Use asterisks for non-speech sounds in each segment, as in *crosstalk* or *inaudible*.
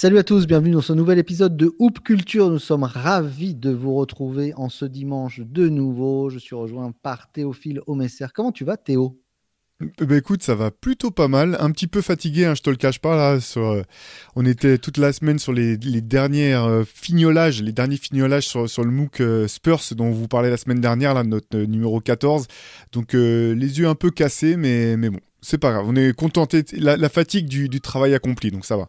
Salut à tous, bienvenue dans ce nouvel épisode de Hoop Culture. Nous sommes ravis de vous retrouver en ce dimanche de nouveau. Je suis rejoint par Théophile Omesser. Comment tu vas Théo? Bah écoute, ça va plutôt pas mal. Un petit peu fatigué, hein, je te le cache pas là. Euh, on était toute la semaine sur les, les euh, fignolages, les derniers fignolages sur, le MOOC euh, Spurs dont on vous parlait la semaine dernière, notre numéro 14. Donc les yeux un peu cassés, mais, mais bon, c'est pas grave. On est contenté. La, la fatigue du travail accompli, donc ça va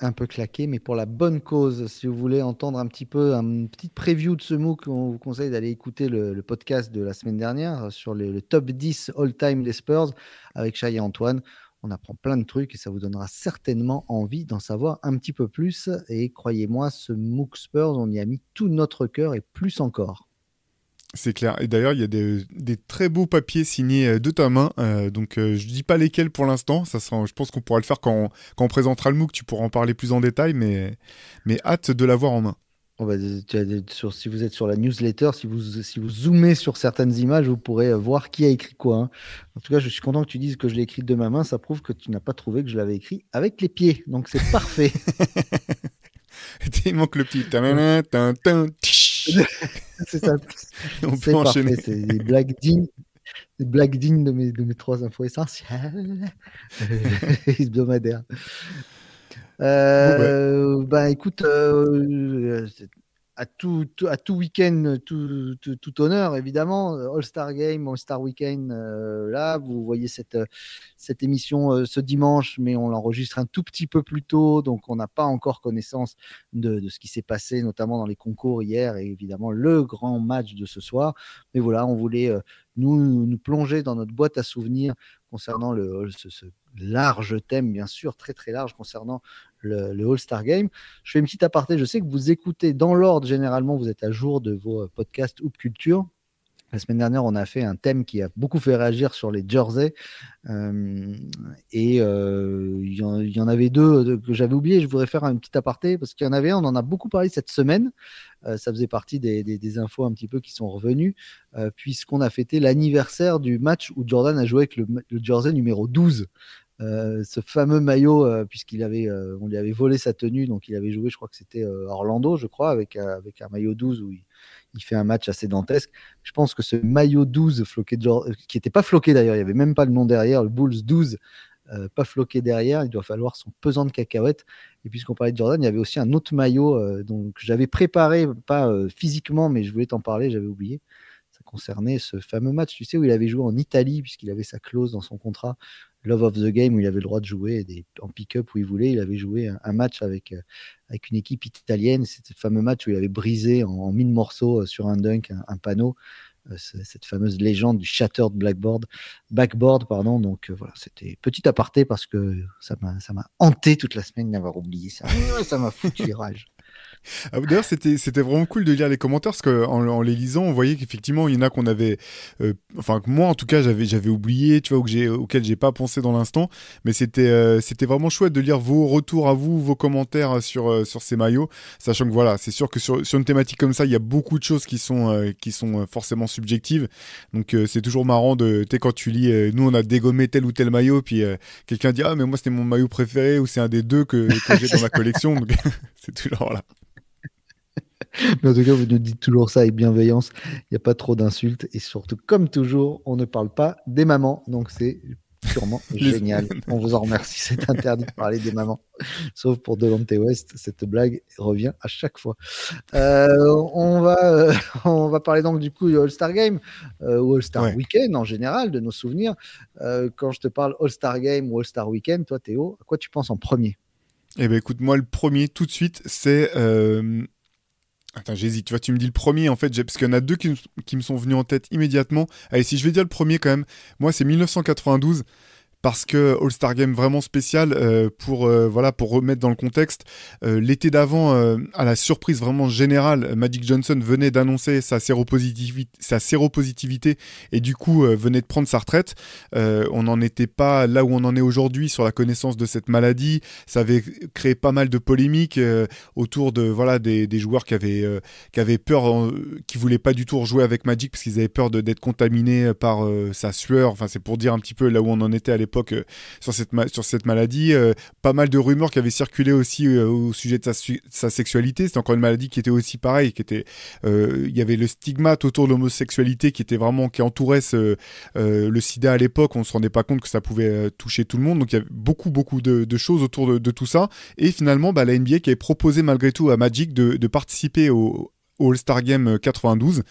un peu claqué, mais pour la bonne cause. Si vous voulez entendre un petit peu, une petite preview de ce MOOC, on vous conseille d'aller écouter le, podcast de la semaine dernière sur le, top 10 all-time des Spurs avec Chai et Antoine. On apprend plein de trucs et ça vous donnera certainement envie d'en savoir un petit peu plus. Et croyez-moi, ce MOOC Spurs, on y a mis tout notre cœur et plus encore. C'est clair. Et d'ailleurs, il y a des, très beaux papiers signés euh, de ta main. Euh, donc, euh, je dis pas lesquels pour l'instant. Ça je pense qu'on pourra le faire quand on, présentera le MOOC. Tu pourras en parler plus en détail, mais, mais hâte de l'avoir en main. Oh bah, sur, si vous êtes sur la newsletter, si vous, si vous zoomez sur certaines images, vous pourrez voir qui a écrit quoi. Hein. En tout cas, je suis content que tu dises que je l'ai écrit de ma main. Ça prouve que tu n'as pas trouvé que je l'avais écrit avec les pieds. Donc, c'est parfait. *laughs* Il manque le petit. *laughs* c'est ça. *laughs* On peut enchaîner. C'est des blagues dignes. Des blagues dignes de mes, de mes trois infos essentielles *laughs* hebdomadaires. Euh, bah, écoute, euh, à tout, à tout week-end, tout, tout, honneur, évidemment. All-Star Game, All-Star Weekend, euh, là, vous voyez cette, cette émission euh, ce dimanche, mais on l'enregistre un tout petit peu plus tôt, donc on n'a pas encore connaissance de, de ce qui s'est passé, notamment dans les concours hier, et évidemment le grand match de ce soir. Mais voilà, on voulait euh, nous, nous plonger dans notre boîte à souvenirs concernant le, ce, large thème, bien sûr, très très large concernant le, All-Star Game. Je fais une petite aparté, je sais que vous écoutez dans l'ordre, généralement, vous êtes à jour de vos euh, podcasts Hoop Culture. La semaine dernière, on a fait un thème qui a beaucoup fait réagir sur les jerseys. Euh, et euh, il y, en avait deux que j'avais oublié. Je voudrais faire un petit aparté parce qu'il y en avait un, on en a beaucoup parlé cette semaine. ça faisait partie des, infos un petit peu qui sont revenues, puisqu'on a fêté l'anniversaire du match où Jordan a joué avec le jersey numéro 12. Euh, ce fameux maillot, euh, puisqu'il avait, euh, on lui avait volé sa tenue, donc il avait joué, je crois que c'était Orlando, je crois, avec, avec un maillot 12 où il, fait un match assez dantesque. Je pense que ce maillot 12 floqué qui n'était pas floqué d'ailleurs, il n'y avait même pas le nom derrière, le Bulls 12, pas floqué derrière, il doit falloir son pesant de cacahuètes. Et puisqu'on parlait de Jordan, il y avait aussi un autre maillot donc j'avais préparé, pas physiquement, mais je voulais t'en parler, j'avais oublié ça concernait ce fameux match, tu sais, où il avait joué en Italie, puisqu'il avait sa clause dans son contrat, Love of the Game où il avait le droit de jouer en pick-up où il voulait. Il avait joué un, match avec, euh, avec une équipe italienne. C'était le fameux match où il avait brisé en, mille morceaux euh, sur un dunk un, panneau. Euh, cette fameuse légende du shattered blackboard, backboard, pardon. Donc voilà, c'était petit aparté parce que ça m'a hanté toute la semaine d'avoir oublié ça. ça m'a foutu rage. Ah, d'ailleurs, c'était, c'était vraiment cool de lire les commentaires parce qu'en en les lisant, on voyait qu'effectivement, il y en a qu'on avait, euh, enfin, moi en tout cas, j'avais, j'avais oublié, tu vois, ou que j'ai, auquel j'ai pas pensé dans l'instant. Mais c'était, euh, c'était vraiment chouette de lire vos retours à vous, vos commentaires sur, euh, sur ces maillots, sachant que voilà, c'est sûr que sur, une thématique comme ça, il y a beaucoup de choses qui sont, qui sont forcément subjectives. Donc, c'est toujours marrant de, tu quand tu lis, nous, on a dégommé tel ou tel maillot, puis quelqu'un dit, ah, mais moi, c'était mon maillot préféré, ou c'est un des deux que, que j'ai dans ma collection. Donc, *laughs* c'est toujours là. *laughs* Mais en tout cas, vous nous dites toujours ça avec bienveillance. Il n'y a pas trop d'insultes. Et surtout, comme toujours, on ne parle pas des mamans. Donc, c'est sûrement *laughs* génial. On vous en remercie. C'est interdit de parler des mamans. Sauf pour Delonte West. Cette blague revient à chaque fois. Euh, on, va, euh, *laughs* on va parler donc du coup du All-Star Game euh, ou All-Star Weekend en général, de nos souvenirs. quand je te parle All-Star Game ou All-Star Weekend, toi, Théo, à quoi tu penses en premier? Eh ben écoute, moi le premier tout de suite, c'est Attends, j'hésite. Tu vois, tu me dis le premier en fait, parce qu'il y en a deux qui, qui, me sont venus en tête immédiatement. Allez, si je vais dire le premier quand même, moi c'est 1992 parce que All-Star Game vraiment spécial euh, pour euh, voilà pour remettre dans le contexte euh, l'été d'avant à la surprise vraiment générale Magic Johnson venait d'annoncer sa séropositivité et du coup venait de prendre sa retraite. On n'en était pas là où on en est aujourd'hui sur la connaissance de cette maladie. Ça avait créé pas mal de polémiques autour de voilà des, joueurs qui avaient qui avaient peur qui voulaient pas du tout rejouer avec Magic parce qu'ils avaient peur d'être contaminés par sa sueur. Enfin c'est pour dire un petit peu là où on en était à l'époque l'époque sur cette sur cette maladie. pas mal de rumeurs qui avaient circulé aussi au sujet de sa, sexualité. C'est encore une maladie qui était aussi pareille, qui était il y avait le stigmate autour de l'homosexualité qui était vraiment qui entourait ce, le SIDA à l'époque. On se rendait pas compte que ça pouvait toucher tout le monde. Donc il y avait beaucoup beaucoup de, choses autour de, tout ça. Et finalement, bah, la NBA qui avait proposé malgré tout à Magic de, participer au, All-Star Game 92.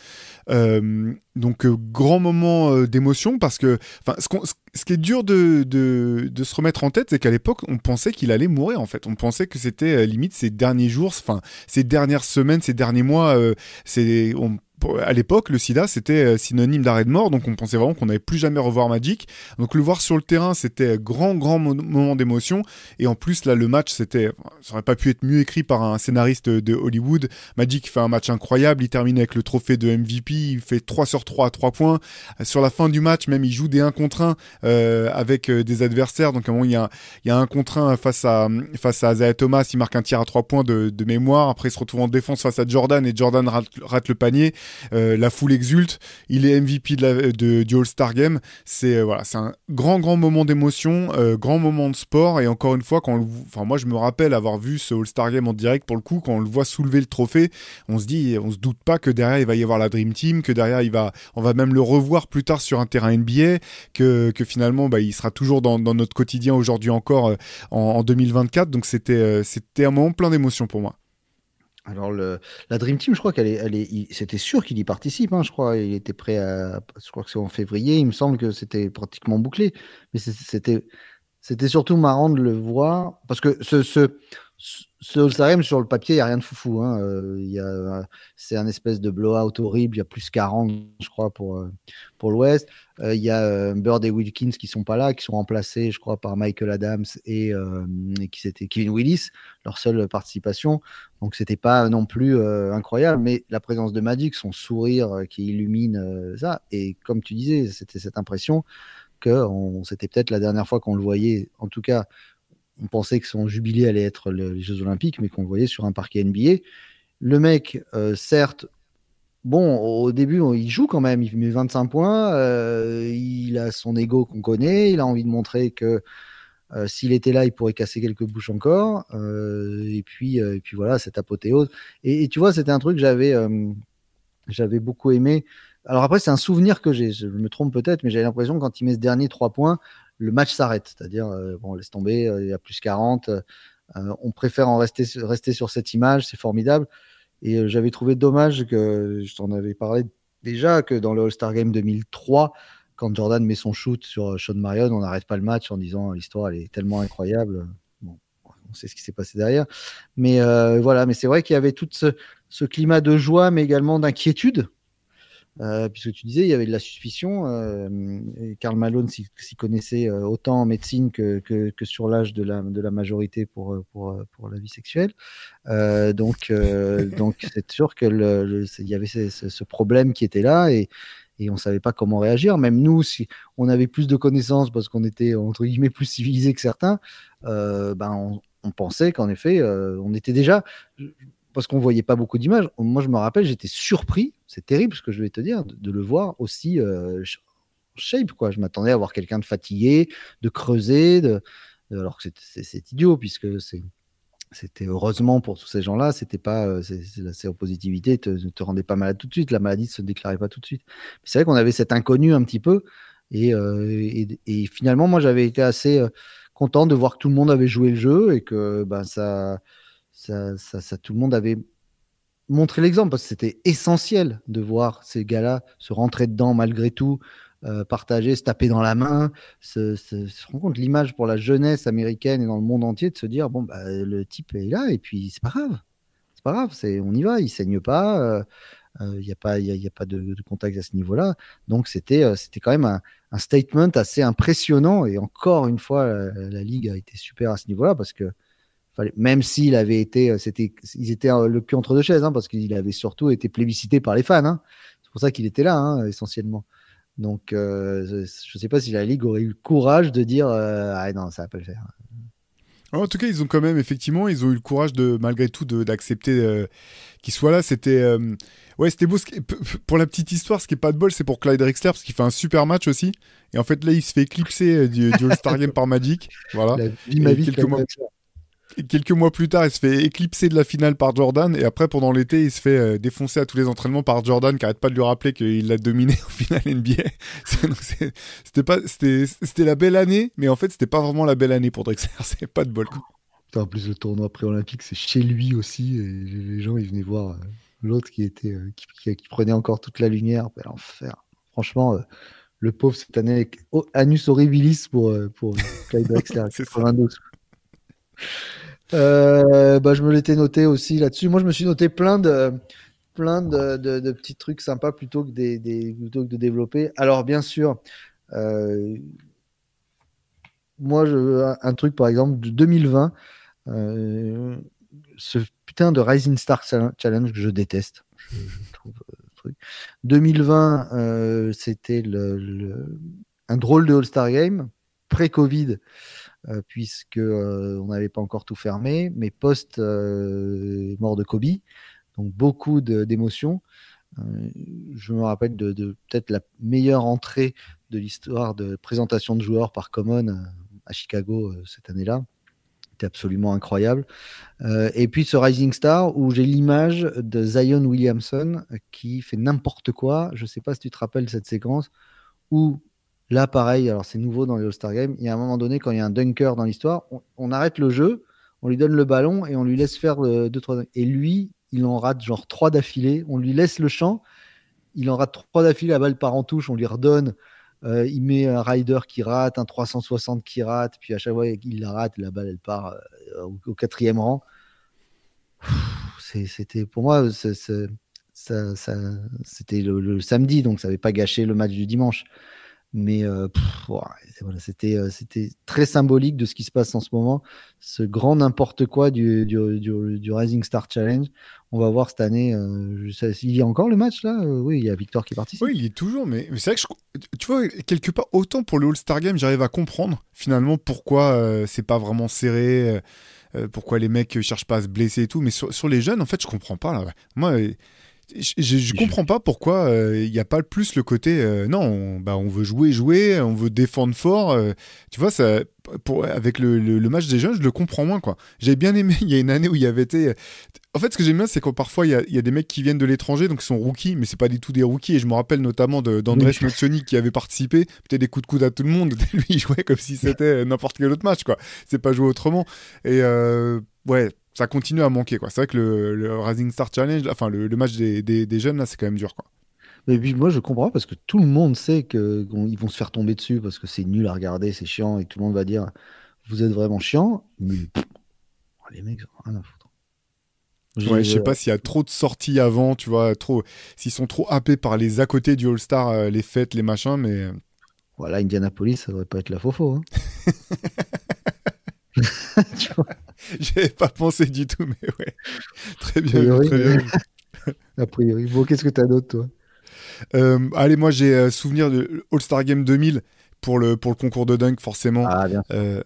Euh, donc euh, grand moment euh, d'émotion parce que ce, ce, qui est dur de, de, se remettre en tête, c'est qu'à l'époque, on pensait qu'il allait mourir en fait. On pensait que c'était limite ses derniers jours, enfin ses dernières semaines, ses derniers mois. c'est à l'époque, le sida, c'était euh, synonyme d'arrêt de mort, donc on pensait vraiment qu'on n'allait plus jamais revoir Magic. Donc le voir sur le terrain, c'était grand, grand moment d'émotion. Et en plus, là, le match, c'était, ça aurait pas pu être mieux écrit par un scénariste de Hollywood. Magic fait un match incroyable, il termine avec le trophée de MVP, il fait 3 sur 3 à 3 points. Sur la fin du match, même, il joue des 1 contre 1 euh, avec euh, des adversaires. Donc à un moment, il y a, il y a un contre 1 face à, face à Isaiah Thomas, il marque un tir à 3 points de mémoire. Après, il se retrouve en défense face à Jordan et Jordan rate le panier. Euh, la foule exulte, il est MVP de du All-Star Game. C'est euh, voilà, un grand grand moment d'émotion, euh, grand moment de sport. Et encore une fois, quand moi je me rappelle avoir vu ce All-Star Game en direct pour le coup, quand on le voit soulever le trophée, on se dit, on se doute pas que derrière il va y avoir la Dream Team, que derrière il va, on va même le revoir plus tard sur un terrain NBA, que, que finalement bah, il sera toujours dans, notre quotidien aujourd'hui encore en, en, 2024. Donc c'était c'était un moment plein d'émotions pour moi. Alors, le, la Dream Team, je crois qu'elle est, elle est, c'était sûr qu'il y participe. Hein, je crois, il était prêt à. Je crois que c'est en février. Il me semble que c'était pratiquement bouclé. Mais c'était, c'était surtout marrant de le voir parce que ce, ce, ce All-Star sur le papier, il n'y a rien de foufou. Hein. Euh, c'est un espèce de blowout horrible. Il y a plus 40, je crois, pour, euh, pour l'Ouest. Euh, il y a Bird et Wilkins qui sont pas là, qui sont remplacés, je crois, par Michael Adams et, qui c'était Kevin Willis, leur seule participation. Donc c'était pas non plus incroyable, mais la présence de Magic, son sourire qui illumine ça, et comme tu disais, c'était cette impression que c'était peut-être la dernière fois qu'on le voyait, en tout cas on pensait que son jubilé allait être les Jeux Olympiques, mais qu'on le voyait sur un parquet NBA. Le mec, euh, certes, bon, au début, il joue quand même, il met 25 points, euh, il a son ego qu'on connaît, il a envie de montrer que euh, s'il était là, il pourrait casser quelques bouches encore. et, puis, et puis voilà, cette apothéose. Et, tu vois, c'était un truc que j'avais, j'avais beaucoup aimé. Alors après, c'est un souvenir que j'ai, je me trompe peut-être, mais j'avais l'impression quand il met ce dernier trois points, le match s'arrête. C'est-à-dire, euh, bon, laisse tomber, euh, il y a plus 40. Euh, on préfère en rester, rester sur cette image, c'est formidable. Et j'avais trouvé dommage que, je t'en avais parlé déjà, que dans le All-Star Game 2003, quand Jordan met son shoot sur Sean Marion, on n'arrête pas le match en disant l'histoire elle est tellement incroyable. Bon, on sait ce qui s'est passé derrière. Mais voilà, mais c'est vrai qu'il y avait tout ce, climat de joie, mais également d'inquiétude. Euh, puisque tu disais, il y avait de la suspicion. Euh, Karl Malone s'y connaissait euh, autant en médecine que, que, que sur l'âge de la, de la majorité pour, pour, pour la vie sexuelle. Euh, donc, *laughs* donc c'est sûr qu'il y avait ce, ce, problème qui était là et, et on ne savait pas comment réagir. Même nous, si on avait plus de connaissances parce qu'on était entre guillemets plus civilisés que certains, ben on, on pensait qu'en effet, on était déjà parce qu'on voyait pas beaucoup d'images. Moi, je me rappelle, j'étais surpris, c'est terrible ce que je vais te dire, de, le voir aussi euh, shape. Quoi. Je m'attendais à voir quelqu'un de fatigué, de creuser, de, alors que c'est idiot, puisque c'était heureusement pour tous ces gens-là, c'était pas euh, la séropositivité te, te rendait pas malade tout de suite, la maladie ne se déclarait pas tout de suite. C'est vrai qu'on avait cet inconnu un petit peu, et, euh, finalement, moi, j'avais été assez euh, content de voir que tout le monde avait joué le jeu et que ben ça ça, ça, tout le monde avait montré l'exemple parce que c'était essentiel de voir ces gars-là se rentrer dedans malgré tout, euh, partager, se taper dans la main, se, rendre compte l'image pour la jeunesse américaine et dans le monde entier de se dire bon bah, le type est là et puis c'est pas grave, c'est pas grave, c'est on y va, il saigne pas, il euh, n'y euh, a pas y, a, pas de, contact à ce niveau-là, donc c'était quand même un, statement assez impressionnant et encore une fois la ligue a été super à ce niveau-là parce que même s'il avait été, euh, c'était, ils étaient euh, le cul entre deux chaises, hein, parce qu'il avait surtout été plébiscité par les fans. Hein. C'est pour ça qu'il était là, hein, essentiellement. Donc, euh, je ne sais pas si la Ligue aurait eu le courage de dire Ah non, ça va pas le faire. En tout cas, ils ont quand même, effectivement, ils ont eu le courage de, malgré tout, d'accepter euh, qu'il soit là. C'était, ouais, c'était beau. Pour la petite histoire, ce qui est pas de bol, c'est pour Clyde Drexler parce qu'il fait un super match aussi. Et en fait, là, il se fait éclipser euh, du, All-Star Game par Magic. Voilà. La vie, ma vie, quelques mois, quelques mois plus tard, il se fait éclipser de la finale par Jordan. Et après, pendant l'été, il se fait euh, défoncer à tous les entraînements par Jordan, qui arrête pas de lui rappeler qu'il l'a dominé au final NBA. c'était pas, c'était la belle année, mais en fait, c'était pas vraiment la belle année pour Drexler. *laughs* C'est pas de bol. En plus, le tournoi pré-olympique, c'est chez lui aussi. Et les gens, ils venaient voir euh, l'autre qui était, euh, qui, prenait encore toute la lumière. L'enfer. Franchement, le pauvre cette année, anus horribilis pour, pour Clyde *laughs* Drexler. 92. Euh, bah, je me l'étais noté aussi là-dessus. Moi, je me suis noté plein de, petits trucs sympas plutôt que, de développer. Alors, bien sûr, euh, moi, un truc par exemple de 2020, euh, ce putain de Rising Star Challenge que je déteste. Je, trouve, truc. 2020, c'était un drôle de All-Star Game, pré-Covid. Euh, puisque euh, on n'avait pas encore tout fermé, mais post euh, mort de Kobe, donc beaucoup d'émotions. je me rappelle de, peut-être la meilleure entrée de l'histoire de présentation de joueurs par Common à Chicago cette année-là. Absolument incroyable. et puis ce Rising Star où j'ai l'image de Zion Williamson qui fait n'importe quoi. Je ne sais pas si tu te rappelles cette séquence où Là, pareil, alors c'est nouveau dans les All-Star Games. Il y a un moment donné, quand il y a un dunker dans l'histoire, on, arrête le jeu, on lui donne le ballon et on lui laisse faire deux, trois. Et lui, il en rate genre trois d'affilée. On lui laisse le champ, il en rate trois d'affilée, la balle part en touche, on lui redonne. Euh, il met un rider qui rate, un 360 qui rate, puis à chaque fois qu'il la rate, la balle elle part euh, au, quatrième rang. C'était pour moi, c'était le, le, samedi, donc ça n'avait pas gâché le match du dimanche. Mais euh, voilà, c'était, euh, c'était très symbolique de ce qui se passe en ce moment. Ce grand n'importe quoi du, du, du, Rising Star Challenge. On va voir cette année. Euh, il y a encore le match là Oui, il y a Victor qui participe. Oui, il y est toujours. Mais, c'est vrai que tu vois, quelque part, autant pour le All-Star Game, j'arrive à comprendre finalement pourquoi c'est pas vraiment serré. pourquoi les mecs cherchent pas à se blesser et tout, mais sur, sur les jeunes, en fait, je comprends pas. Là. Moi, je, je, comprends pas pourquoi euh, il n'y a pas plus le côté euh, non, on, bah, on veut jouer, jouer, on veut défendre fort. Euh, tu vois, ça, pour, avec le, le, match des jeunes, je le comprends moins. quoi. J'ai bien aimé, *laughs* il y a une année où il y avait été. En fait, ce que j'aime bien, c'est que parfois il y, a, il y, a, des mecs qui viennent de l'étranger, donc ils sont rookies, mais c'est pas du tout des rookies. Et je me rappelle notamment d'Andrés *laughs* Nocioni qui avait participé, peut-être des coups de coude à tout le monde. *laughs* Lui, il jouait comme si c'était n'importe quel autre match, quoi. C'est pas joué autrement. Et ouais ça continue à manquer. quoi. C'est vrai que le, Rising Star Challenge, enfin le, match des, jeunes, là, c'est quand même dur. quoi. Mais puis moi, je comprends parce que tout le monde sait qu'ils vont se faire tomber dessus parce que c'est nul à regarder, c'est chiant et tout le monde va dire Vous êtes vraiment chiant. Mais les mecs, rien à foutre. Ouais, je sais pas s'il y a trop de sorties avant, tu vois, trop, s'ils sont trop happés par les à côté du All-Star, euh, les fêtes, les machins, mais. Voilà, Indianapolis, ça devrait pas être la fofo. Hein. *laughs* *laughs* J'avais pas pensé du tout, mais ouais. Très bien. très bien. *laughs* A priori. Bon, qu'est-ce que tu as d'autre, toi? Euh, Allez, moi, j'ai euh, souvenir de All-Star Game 2000 pour le, pour le concours de dunk, forcément. Ah, bien. Euh,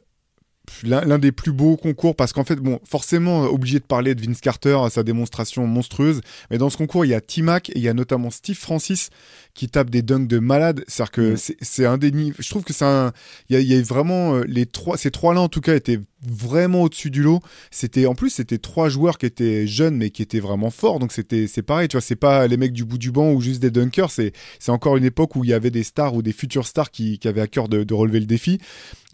l'un des plus beaux concours parce qu'en fait, bon, forcément, obligé de parler de Vince Carter, sa démonstration monstrueuse. Mais dans ce concours, il y a T-Mac et il y a notamment Steve Francis qui tape des dunks de malade. C'est-à-dire que mm. c'est un des niveaux. Je trouve que c'est un. Il y, a, vraiment les trois. Ces trois-là, en tout cas, étaient vraiment au-dessus du lot. C'était en plus c'était trois joueurs qui étaient jeunes mais qui étaient vraiment forts. Donc c'était c'est pareil, tu vois, c'est pas les mecs du bout du banc ou juste des dunkers. C'est c'est encore une époque où il y avait des stars ou des futurs stars qui, qui avaient à cœur de, de, relever le défi.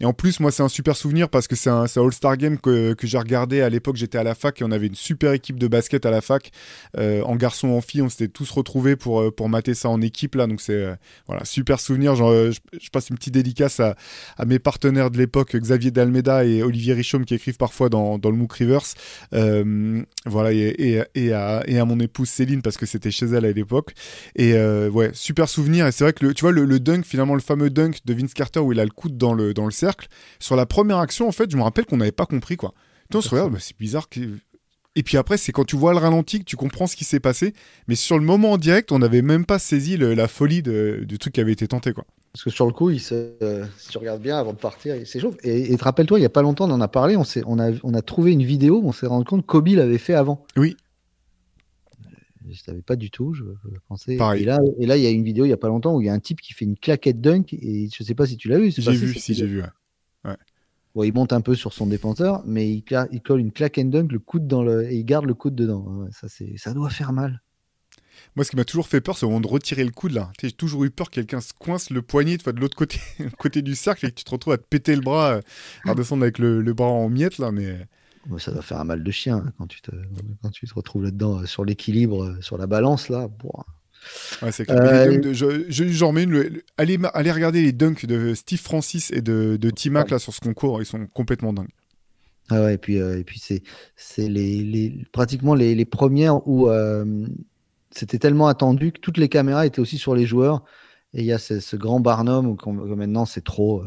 Et en plus moi c'est un super souvenir parce que c'est un, All-Star Game que, j'ai regardé à l'époque. J'étais à la fac et on avait une super équipe de basket à la fac euh, en garçon en fille. On s'était tous retrouvés pour euh, pour mater ça en équipe là. Donc c'est euh, voilà super souvenir. Genre, je, je, passe une petite dédicace à, mes partenaires de l'époque Xavier Dalmeda et Olivier Richaume qui écrivent parfois dans, le MOOC Rivers. Euh, voilà, et, et, à, et, à, mon épouse Céline, parce que c'était chez elle à l'époque. Et euh, ouais, super souvenir. Et c'est vrai que le, tu vois, le, dunk, finalement, le fameux dunk de Vince Carter où il a le coude dans le, dans le cercle, sur la première action, en fait, je me rappelle qu'on n'avait pas compris, quoi. on se regarde, bah, c'est bizarre que. Et puis après, c'est quand tu vois le ralenti que tu comprends ce qui s'est passé. Mais sur le moment en direct, on n'avait même pas saisi la folie de, du truc qui avait été tenté, quoi. Parce que sur le coup, il se, si tu regardes bien avant de partir, il s'échauffe. Et, et te rappelle-toi, il n'y a pas longtemps, on en a parlé, on, on, a, on a trouvé une vidéo, on s'est rendu compte que Kobe l'avait fait avant. Oui. Je ne savais pas du tout, je, pensais. Pareil. Et là, et là, il y a une vidéo il n'y a pas longtemps où il y a un type qui fait une claquette dunk, et je ne sais pas si tu l'as vu. J'ai vu, si j'ai vu. Ouais. Bon, il monte un peu sur son défenseur, mais il, il colle une claque and dunk, le coude dans le, et il garde le coude dedans. Ouais, ça, ça doit faire mal. Moi, ce qui m'a toujours fait peur, c'est au moment de retirer le coude là. J'ai toujours eu peur que quelqu'un se coince le poignet de, de l'autre côté, *laughs* côté du cercle et que tu te retrouves à te péter le bras, euh, à redescendre avec le, le, bras en miettes là. Mais ça doit faire un mal de chien hein, quand tu te, quand tu te retrouves là-dedans, euh, sur l'équilibre, euh, sur la balance là. Ouais, c'est euh... je, je, mets une, allez, allez, regarder les dunks de Steve Francis et de, de T-Mac là sur ce concours, ils sont complètement dingues. Ah ouais, et puis, et puis c'est, c'est les, les, pratiquement les, les premières où c'était tellement attendu que toutes les caméras étaient aussi sur les joueurs. Et il y a ce, ce grand Barnum où, maintenant c'est trop,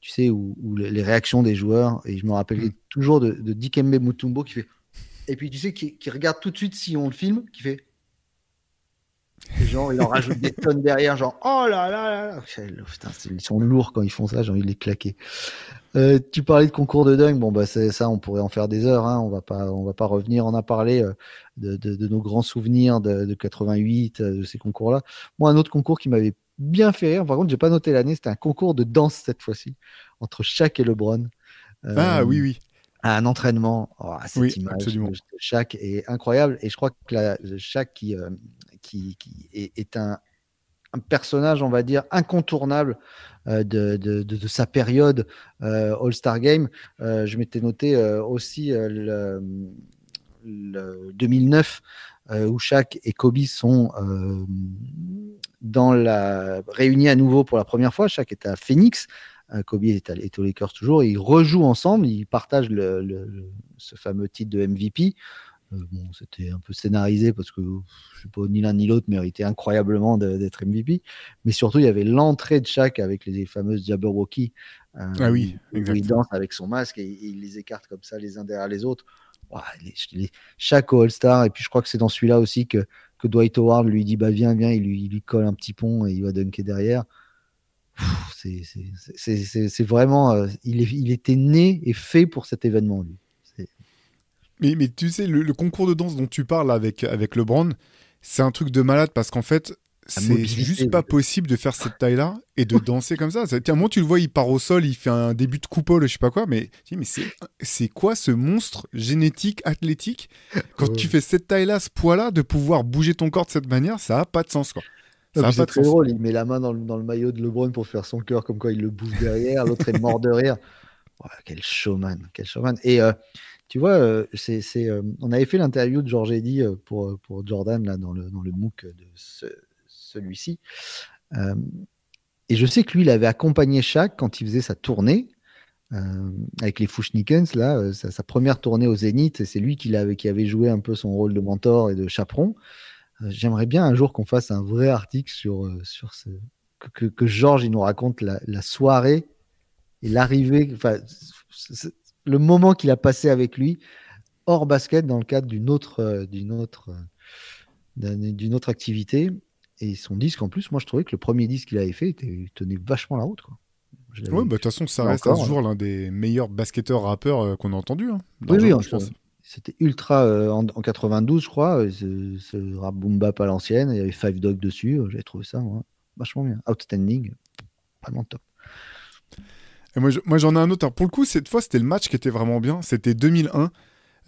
tu sais, où, où, les réactions des joueurs. Et je me rappelle mm. toujours de, de Dikembe Mutumbo qui fait. Et puis tu sais, qui, qui, regarde tout de suite si on le filme, qui fait. Et genre, il en rajoute des tonnes derrière, genre, oh là là là là. Putain, ils sont lourds quand ils font ça, j'ai envie de les claquer. Euh, tu parlais de concours de dingue, bon bah c'est ça, on pourrait en faire des heures, hein. on va pas, on va pas revenir. On a parlé euh, de, de, de, nos grands souvenirs de, de 88, euh, de ces concours-là. Moi, un autre concours qui m'avait bien fait rire, par contre, j'ai pas noté l'année, c'était un concours de danse cette fois-ci entre Shaq et LeBron. ah oui, oui. À un entraînement, oh, cette oui, image absolument. de Shaq est incroyable et je crois que la, Shaq qui, qui, est, un, personnage, on va dire, incontournable euh, de, sa période euh, All-Star Game. Euh, je m'étais noté aussi le, le, 2009 où Shaq et Kobe sont réunis à nouveau pour la première fois. Shaq est à Phoenix. Kobe est, à, est aux Lakers toujours. Ils rejouent ensemble. Ils partagent ce fameux titre de MVP. Euh, bon, c'était un peu scénarisé parce que je sais pas, ni l'un ni l'autre méritait incroyablement d'être MVP. Mais surtout, il y avait l'entrée de chaque avec les fameuses Jabberwocky. Euh, ah oui, où il danse avec son masque et, il les écarte comme ça les uns derrière les autres. Ouais, les, les, chaque All-Star, et puis je crois que c'est dans celui-là aussi que, que Dwight Howard lui dit bah viens, viens, il lui, il lui colle un petit pont et il va dunker derrière. C'est vraiment, euh, il, est, il était né et fait pour cet événement, lui. Mais, mais tu sais, le, le, concours de danse dont tu parles avec, avec LeBron, c'est un truc de malade parce qu'en fait, c'est juste pas possible de faire cette taille-là et de *laughs* danser comme ça. Tiens, moi, tu le vois, il part au sol, il fait un début de coupole, je sais pas quoi, mais, mais c'est quoi ce monstre génétique, athlétique? Quand tu fais cette taille-là, ce poids-là, de pouvoir bouger ton corps de cette manière, ça a pas de sens, quoi. Ça pas très drôle, il met la main dans le, dans le, maillot de LeBron pour faire son cœur, comme quoi il le bouge derrière, l'autre est mort de rire. *laughs* Oh, quel showman, quel showman. Et euh, tu vois, euh, euh, on avait fait l'interview de Georges Eddy euh, pour, Jordan là, dans, le, MOOC de ce, celui-ci. et je sais que lui, il avait accompagné Shaq quand il faisait sa tournée avec les Fushnikens, là, sa, première tournée au Zénith. C'est lui qui, avait, joué un peu son rôle de mentor et de chaperon. J'aimerais bien un jour qu'on fasse un vrai article sur, ce, que, que Georges nous raconte la, la soirée et l'arrivée. Enfin, le moment qu'il a passé avec lui hors basket dans le cadre d'une autre, euh, d'une autre, euh, d'une autre activité. Et son disque, en plus, moi, je trouvais que le premier disque qu'il avait fait était, tenait vachement la route. Quoi. Oui, bah, de toute façon, ça reste à ce jour l'un des meilleurs basketteurs rappeurs euh, qu'on a entendu. Hein, oui, oui, je pense. C'était ultra en, en, 92, je crois. Ce, ce rap boom bap à l'ancienne. Il y avait Five Dog dessus. J'avais trouvé ça vachement bien. Outstanding. Vraiment top. Moi, j'en ai un autre. Pour le coup, cette fois, c'était le match qui était vraiment bien. C'était 2001.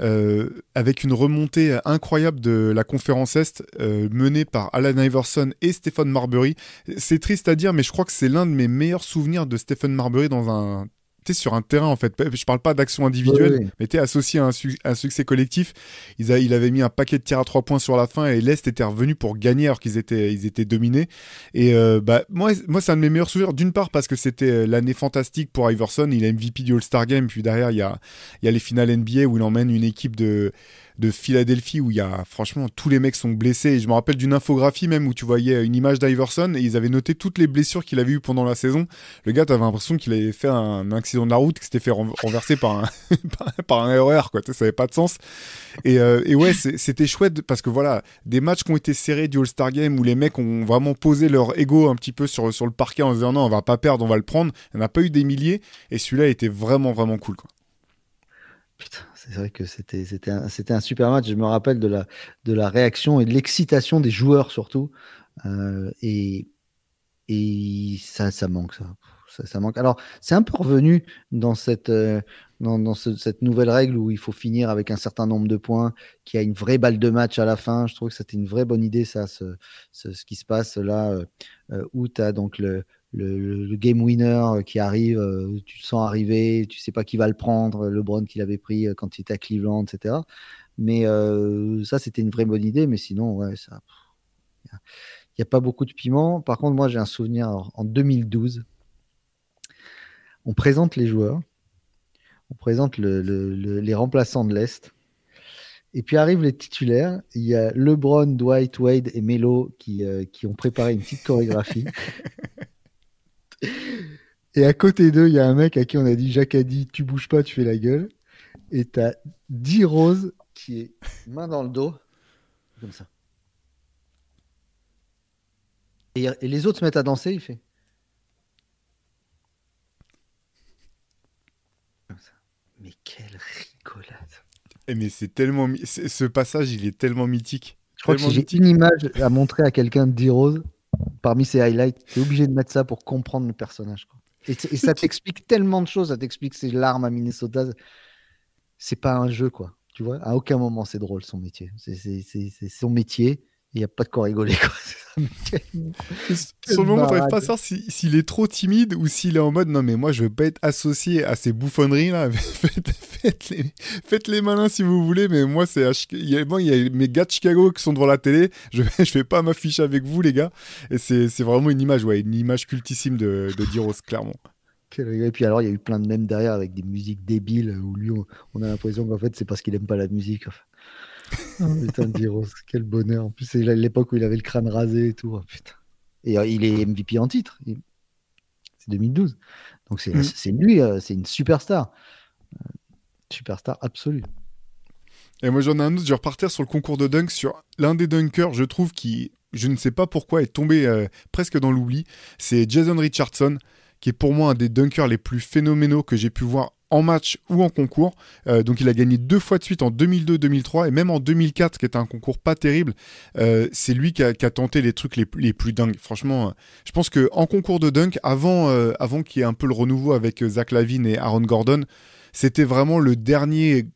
Euh, avec une remontée incroyable de la conférence Est euh, menée par Alan Iverson et Stephen Marbury. C'est triste à dire, mais je crois que c'est l'un de mes meilleurs souvenirs de Stephen Marbury dans un sur un terrain en fait. Je parle pas d'action individuelle, oui, oui. mais t'es associé à un, su un, succès collectif. Il, a, il avait mis un paquet de tirs à trois points sur la fin et l'Est était revenu pour gagner alors qu'ils étaient, ils étaient dominés. Et euh, bah, moi, moi c'est un de mes meilleurs souvenirs. D'une part parce que c'était euh, l'année fantastique pour Iverson. Il est MVP du All-Star Game. Puis derrière, il y a, il y a les finales NBA où il emmène une équipe de de Philadelphie où il y a franchement tous les mecs sont blessés. Et je me rappelle d'une infographie même où tu voyais une image d'Iverson et ils avaient noté toutes les blessures qu'il avait eues pendant la saison. Le gars, t'avais l'impression qu'il avait fait un accident de la route, qu'il s'était fait renverser par un, *laughs* par un erreur, quoi. Ça n'avait pas de sens. Et, euh, et ouais, c'était chouette parce que voilà, des matchs qui ont été serrés du All-Star Game où les mecs ont vraiment posé leur ego un petit peu sur, sur le parquet en disant non, on va pas perdre, on va le prendre. Il n'y en a pas eu des milliers et celui-là était vraiment, vraiment cool, quoi. C'est vrai que c'était un, super match. Je me rappelle de la réaction et de l'excitation des joueurs surtout. Euh, et ça ça manque ça. manque. Alors c'est un peu revenu dans cette euh, cette nouvelle règle où il faut finir avec un certain nombre de points, qu'il y a une vraie balle de match à la fin. Je trouve que c'était une vraie bonne idée ça, ce qui se passe là euh, euh où tu as donc le, le, game winner qui arrive, euh, tu te sens arriver, tu sais pas qui va le prendre, LeBron qui l'avait pris euh, quand il était à Cleveland, etc. Mais euh, ça, c'était une vraie bonne idée, mais sinon, ouais. Il n'y a, pas beaucoup de piment. Par contre, moi, j'ai un souvenir en 2012. On présente les joueurs, on présente les remplaçants de l'Est. Et puis arrivent les titulaires. Il y a LeBron, Dwight, Wade et Melo qui, qui ont préparé une petite chorégraphie. *laughs* Et à côté d'eux, il y a un mec à qui on a dit Jacques a dit Tu bouges pas, tu fais la gueule. Et t'as 10 Rose qui est main dans le dos, comme ça. Et, les autres se mettent à danser, il fait. Comme ça. Mais quelle rigolade. Et eh, mais c'est tellement. Ce passage, il est tellement mythique. Je crois que si j'ai une image à montrer à quelqu'un de 10 Rose, parmi ces highlights, tu es obligé de mettre ça pour comprendre le personnage. Et, ça t'explique tellement de choses. Ça t'explique ses larmes à Minnesota. C'est pas un jeu, quoi. Tu vois, à aucun moment c'est drôle son métier. C'est son métier il n'y a pas de quoi rigoler. *laughs* Sur le moment, t'arrives pas à savoir s'il est trop timide ou s'il est en mode non, mais moi je veux pas être associé à ces bouffonneries là. *laughs* faites, les, faites, les, malins si vous voulez, mais moi, c'est il y, a, bon, il y a mes gars de Chicago qui sont devant la télé. Je, *laughs* je vais pas m'afficher avec vous, les gars. Et c'est vraiment une image, ouais, une image cultissime de, de Diros, clairement. Et puis alors, il y a eu plein de mèmes derrière avec des musiques débiles où lui, on, a l'impression qu'en fait, c'est parce qu'il aime pas la musique. *laughs* putain, Diros, quel bonheur. En plus, c'est l'époque où il avait le crâne rasé et tout. Oh, putain. Et euh, il est MVP en titre. C'est 2012. Donc c'est mm. lui, euh, c'est une superstar. Euh, superstar absolue. Et moi j'en ai un autre, je vais repartir sur le concours de dunk, sur l'un des dunkers, je trouve, qui, je ne sais pas pourquoi, est tombé presque dans l'oubli. C'est Jason Richardson, qui est pour moi un des dunkers les plus phénoménaux que j'ai pu voir en match ou en concours. Euh, donc il a gagné deux fois de suite en 2002, 2003 et même en 2004, qui était un concours pas terrible. Euh, c'est lui qui a, tenté les trucs les, plus dingues. Franchement, euh, je pense que en concours de dunk, avant, avant qu'il y ait un peu le renouveau avec Zach Lavine et Aaron Gordon, c'était vraiment le dernier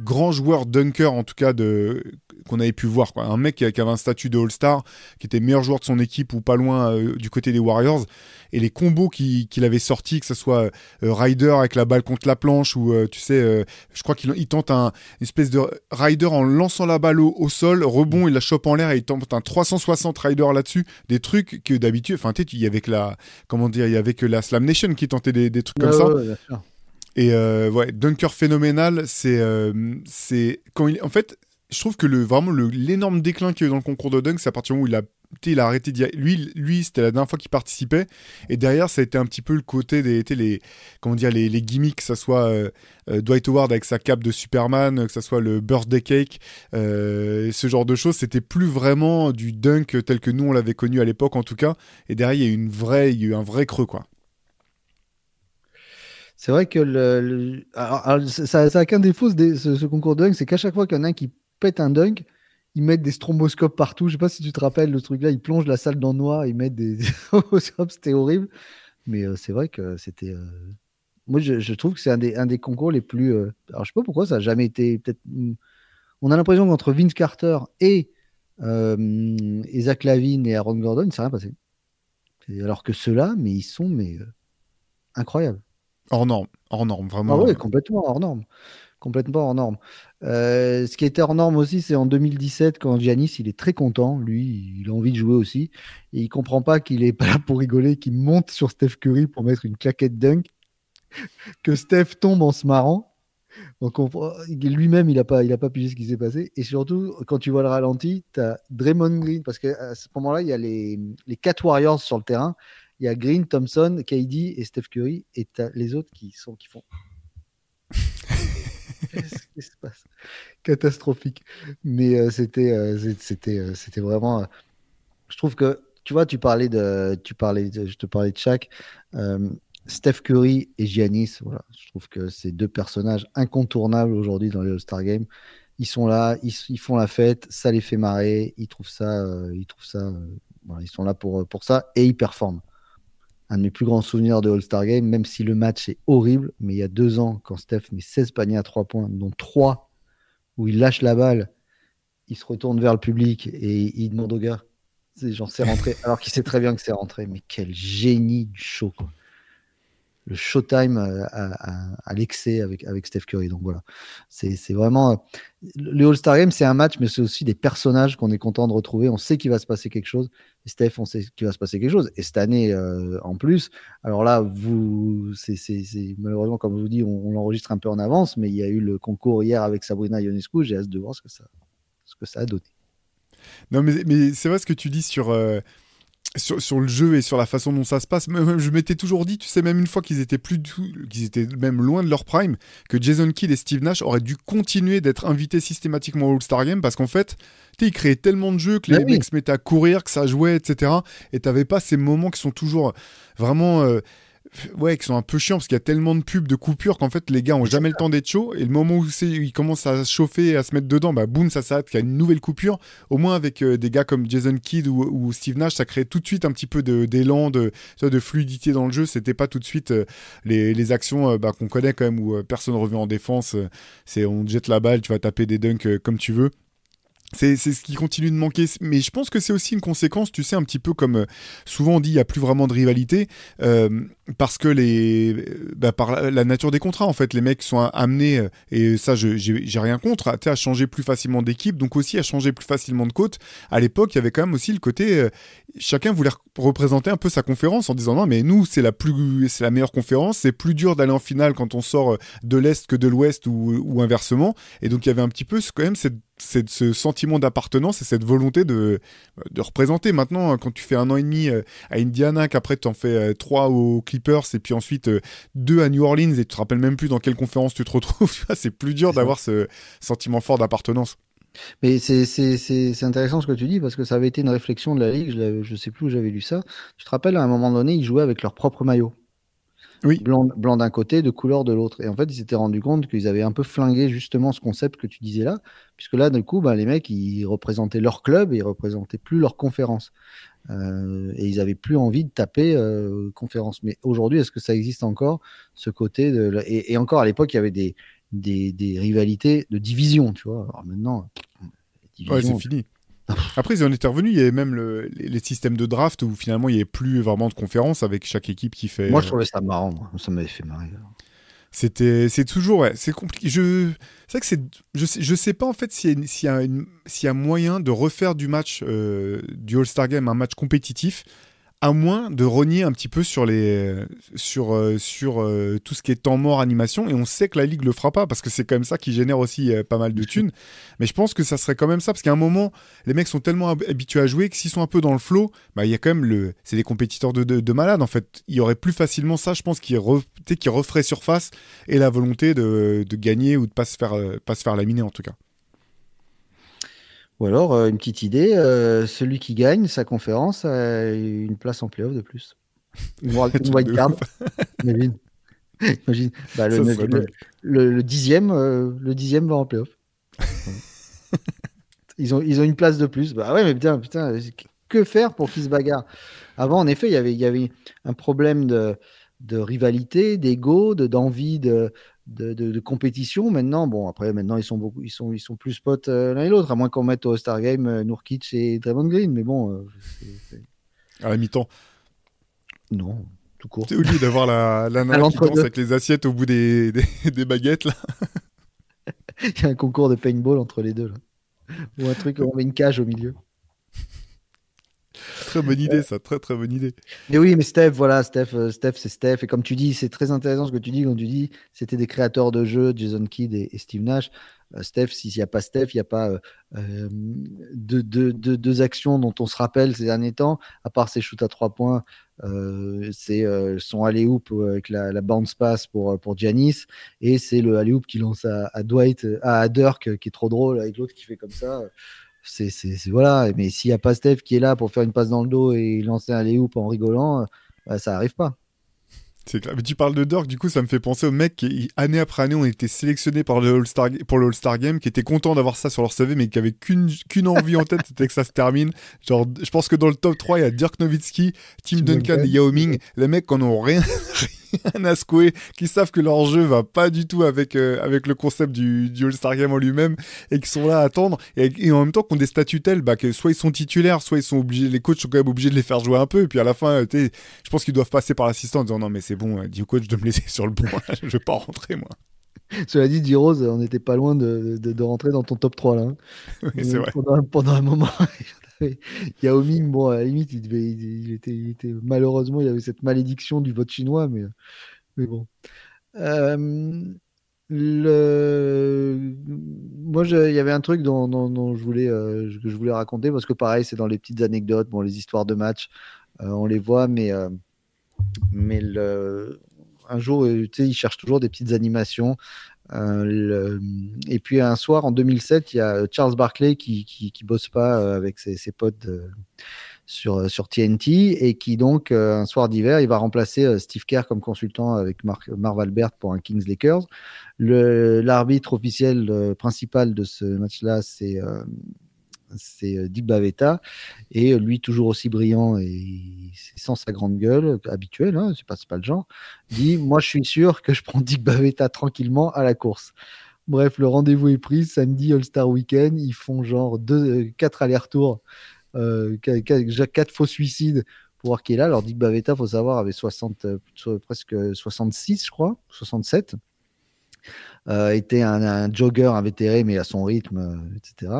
grand joueur dunker en tout cas de qu'on avait pu voir quoi. un mec qui, avait un statut de All-Star qui était meilleur joueur de son équipe ou pas loin euh, du côté des Warriors. Et les combos qu'il avait sortis que ce soit euh, Ryder avec la balle contre la planche ou euh, tu sais je crois qu'il tente un une espèce de Ryder en lançant la balle au, sol rebond il la chope en l'air et il tente un 360 Ryder là-dessus. Des trucs que d'habitude enfin tu sais il y avait que la comment dire il y avait que la Slam Nation qui tentait des, trucs comme ça et euh, ouais, Dunker phénoménal, c'est euh, c'est quand il en fait, je trouve que le vraiment l'énorme déclin qu'il y a eu dans le concours de dunk, c'est à partir du moment où il a il a arrêté lui lui c'était la dernière fois qu'il participait. Et derrière ça a été un petit peu le côté des les comment dire les, les gimmicks que ça soit euh, Dwight Howard avec sa cape de Superman que ça soit le birthday cake ce genre de choses c'était plus vraiment du dunk tel que nous on l'avait connu à l'époque en tout cas. Et derrière il y a une vraie il y a eu un vrai creux quoi c'est vrai que le, ça, ça a qu'un défaut ce, concours de dunk, c'est qu'à chaque fois qu'il y en a un qui pète un dunk, ils mettent des stromboscopes partout. Je sais pas si tu te rappelles le truc là, ils plongent la salle dans le noir, ils mettent des, *laughs* stromboscopes, c'était horrible. Mais euh, c'est vrai que c'était. Euh, moi, je, trouve que c'est un des, concours les plus. Euh, alors, je sais pas pourquoi ça a jamais été. Peut-être. On a l'impression qu'entre Vince Carter et, et Zach Lavine et Aaron Gordon, il ne s'est rien passé. Alors que ceux-là, mais ils sont mais incroyables. Hors norme, vraiment. Ah oui, complètement hors norme. Complètement hors norme. Euh, ce qui était hors norme aussi, c'est en 2017, quand Giannis, il est très content. Lui, il a envie de jouer aussi. Et il comprend pas qu'il est pas là pour rigoler, qu'il monte sur Steph Curry pour mettre une claquette dunk. que Steph tombe en se marrant. lui-même, il n'a pas, il a ce qui s'est passé. Et surtout, quand tu vois le ralenti, tu as Draymond Green, parce qu'à ce moment-là, il y a les, les quatre Warriors sur le terrain. Il y a Green, Thompson, KD et Steph Curry, et les autres qui, sont, qui font. *laughs* Qu'est-ce qui se passe? Catastrophique. Mais euh, c'était, euh, c'était, euh, c'était vraiment. je trouve que, tu vois, tu parlais de, tu parlais de, je te parlais de Shaq. Steph Curry et Giannis, voilà, je trouve que c'est deux personnages incontournables aujourd'hui dans les All-Star Games. Ils sont là, ils, font la fête, ça les fait marrer, ils trouvent ça, ils trouvent ça, voilà, ils sont là pour, pour ça et ils performent un de mes plus grands souvenirs de All-Star Game, même si le match est horrible. Mais il y a deux ans, quand Steph met 16 paniers à 3 points, dont 3 où il lâche la balle, il se retourne vers le public et il demande au gars, genre c'est rentré, alors qu'il sait très bien que c'est rentré. Mais quel génie du show, quoi le showtime euh, à, l'excès avec, avec Steph Curry. Donc voilà, c'est vraiment. Euh, le All-Star Game, c'est un match, mais c'est aussi des personnages qu'on est content de retrouver. On sait qu'il va se passer quelque chose. Et Steph, on sait qu'il va se passer quelque chose. Et cette année, euh, en plus, alors là, vous, c'est malheureusement, comme je vous dis, on, l'enregistre un peu en avance, mais il y a eu le concours hier avec Sabrina Ionescu. J'ai hâte de voir ce que ça, ce que ça a donné. Non, mais, mais c'est vrai ce que tu dis sur sur, le jeu et sur la façon dont ça se passe. Je m'étais toujours dit, tu sais, même une fois qu'ils étaient plus qu'ils étaient même loin de leur prime, que Jason Kidd et Steve Nash auraient dû continuer d'être invités systématiquement au All-Star Game parce qu'en fait, tu ils créaient tellement de jeux que les bah mecs se mettaient à courir, que ça jouait, etc. Et t'avais pas ces moments qui sont toujours vraiment. Euh, ouais, qui sont un peu chiants parce qu'il y a tellement de pubs, de coupures qu'en fait les gars ont jamais le temps d'être chauds. Et le moment où ils commencent à chauffer, et à se mettre dedans, bah boum, ça s'arrête, qu'il y a une nouvelle coupure. Au moins avec euh, des gars comme Jason Kidd ou, Steve Nash, ça crée tout de suite un petit peu d'élan, de, de, de, fluidité dans le jeu. C'était pas tout de suite euh, les, les, actions euh, bah, qu'on connaît quand même où personne revient en défense. c'est on jette la balle, tu vas taper des dunks comme tu veux. C'est ce qui continue de manquer. Mais je pense que c'est aussi une conséquence, tu sais, un petit peu comme souvent on dit, il n'y a plus vraiment de rivalité, euh, parce que les, bah, par la nature des contrats, en fait, les mecs sont amenés, euh, et ça, j'ai rien contre, à, à changer plus facilement d'équipe, donc aussi à changer plus facilement de côte. À l'époque, il y avait quand même aussi le côté, chacun voulait représenter un peu sa conférence en disant non, mais nous, c'est la, plus, la meilleure conférence, c'est plus dur d'aller en finale quand on sort de l'Est que de l'Ouest ou, inversement. Et donc, il y avait un petit peu quand même cette c'est ce sentiment d'appartenance et cette volonté de, de représenter. Maintenant, quand tu fais un an et demi euh, à Indiana, qu'après tu en fais euh, trois aux Clippers et puis ensuite euh, deux à New Orleans et tu te rappelles même plus dans quelle conférence tu te retrouves, *laughs* c'est plus dur d'avoir ce sentiment fort d'appartenance. Mais c'est intéressant ce que tu dis parce que ça avait été une réflexion de la Ligue, je, je sais plus où j'avais lu ça. Tu te rappelles, à un moment donné, ils jouaient avec leur propre maillot. Oui. Blanc, blanc d'un côté, de couleur de l'autre. Et en fait, ils s'étaient rendu compte qu'ils avaient un peu flingué justement ce concept que tu disais là, puisque là, du coup, bah, les mecs, ils représentaient leur club et ils représentaient plus leur conférence. Euh, et ils avaient plus envie de taper euh, conférence. Mais aujourd'hui, est-ce que ça existe encore, ce côté de... et, encore, à l'époque, il y avait des, des, des, rivalités de division, tu vois. Alors maintenant, ouais, c'est fini. Après, ils en étaient revenus. Il y avait même le, les, systèmes de draft où finalement il n'y avait plus vraiment de conférence avec chaque équipe qui fait. Moi, je trouvais ça marrant. Ça m'avait fait marrer. C'était, c'est toujours, ouais, c'est compliqué. Je, c'est vrai que je sais, je sais pas en fait s'il y, s'il y, a s'il y a moyen de refaire du match, euh, du All-Star Game, un match compétitif à moins de renier un petit peu sur les sur euh, sur euh, tout ce qui est temps mort animation. Et on sait que la ligue le fera pas parce que c'est quand même ça qui génère aussi euh, pas mal de *laughs* thunes. Mais je pense que ça serait quand même ça parce qu'à un moment les mecs sont tellement habitués à jouer que s'ils sont un peu dans le flow bah il y a quand même le c'est des compétiteurs de, de, malades en fait. Il y aurait plus facilement ça je pense qui re, qui referait surface et la volonté de, de, gagner ou de pas se faire pas se faire laminer en tout cas ou alors, euh, une petite idée, euh, celui qui gagne sa conférence a une place en playoff de plus. Une, white *laughs* card. *laughs* Imagine. Imagine. Bah, le, dixième, euh, le dixième va en playoff. *laughs* ils, ont, ils ont une place de plus. Bah ouais, mais putain, putain que faire pour qu'ils se bagarrent? Avant, en effet, il y avait, il y avait un problème de, de rivalité, d'ego, d'envie de, de, compétition. Maintenant, bon, après, maintenant, ils sont, beaucoup, ils sont, ils sont plus potes euh, l'un et l'autre, à moins qu'on mette au Star Game euh, Nourkic et Draymond Green. Mais bon. Euh, à la mi-temps. Non, tout court. C'est oublié d'avoir la, la nana qui danse avec les assiettes au bout des, des, baguettes, là. *laughs* Il y a un concours de paintball entre les deux, là. Ou un truc, on met une cage au milieu. Très bonne idée, ça, très très bonne idée. Mais oui, mais Steph, voilà, Steph, euh, Steph, c'est Steph. Et comme tu dis, c'est très intéressant ce que tu dis quand tu dis, c'était des créateurs de jeux, Jason Kidd et, Steve Nash. Euh, Steph, s'il n'y a pas Steph, il n'y a pas euh, deux, actions dont on se rappelle ces derniers temps, à part ses shoots à trois points. c'est son alley-oop avec la, bounce pass pour, pour Giannis et c'est le alley-oop qui lance à, à Dwight, à Dirk qui est trop drôle avec l'autre qui fait comme ça c'est voilà. Mais s'il n'y a pas Steph qui est là pour faire une passe dans le dos et lancer un léoup en rigolant, bah, ça arrive pas. C'est clair. Mais tu parles de Dirk, du coup, ça me fait penser aux mecs qui, année après année, ont été sélectionnés par le All -Star, pour le All-Star Game, qui étaient contents d'avoir ça sur leur CV, mais qui avaient qu'une envie en tête, *laughs* c'était que ça se termine. Genre, je pense que dans le top 3, il y a Dirk Nowitzki, Tim, Duncan, et Yao Ming. Les mecs qui n'ont rien, *laughs* *laughs* rien qui savent que leur jeu va pas du tout avec, euh, avec le concept du, du All-Star Game en lui-même, et qui sont là à attendre, et, en même temps qu'on des statuts tels, bah, que soit ils sont titulaires, soit ils sont obligés, les coachs sont quand même obligés de les faire jouer un peu, et puis à la fin, je pense qu'ils doivent passer par l'assistant en disant non, mais c'est bon, dis au coach de me laisser *laughs* sur le banc, *laughs* je vais pas rentrer, moi. Cela dit, D-Rose, on n'était pas loin de, de, rentrer dans ton top 3 là. Hein. c'est vrai. Pendant, pendant, un moment, *laughs* Yao Ming, bon, à la limite, il, était, malheureusement, il avait cette malédiction du vote chinois, mais mais bon. Euh, le... Moi, il y avait un truc dont, je voulais, euh, que je voulais raconter parce que pareil, c'est dans les petites anecdotes, bon, les histoires de match, euh, on les voit, mais, mais un jour, tu sais, ils cherchent toujours des petites animations. Et puis un soir, en 2007, il y a Charles Barkley qui, qui, bosse pas avec ses, potes sur, sur TNT et qui donc euh, un soir d'hiver il va remplacer euh, Steve Kerr comme consultant avec Mark, Marv Albert pour un Kings Lakers. L'arbitre officiel euh, principal de ce match-là c'est c'est Dick Bavetta et lui toujours aussi brillant et sans sa grande gueule habituelle, hein, c'est pas, pas le genre, dit moi je suis sûr que je prends Dick Bavetta tranquillement à la course. Bref, le rendez-vous est pris samedi All-Star Weekend, ils font genre deux, quatre allers-retours euh, quatre faux suicides pour voir qui est là. Alors Dick Bavetta, faut savoir, avait 60, euh, presque 66, je crois, 67. Euh, était un, un, jogger invétéré, mais à son rythme, etc.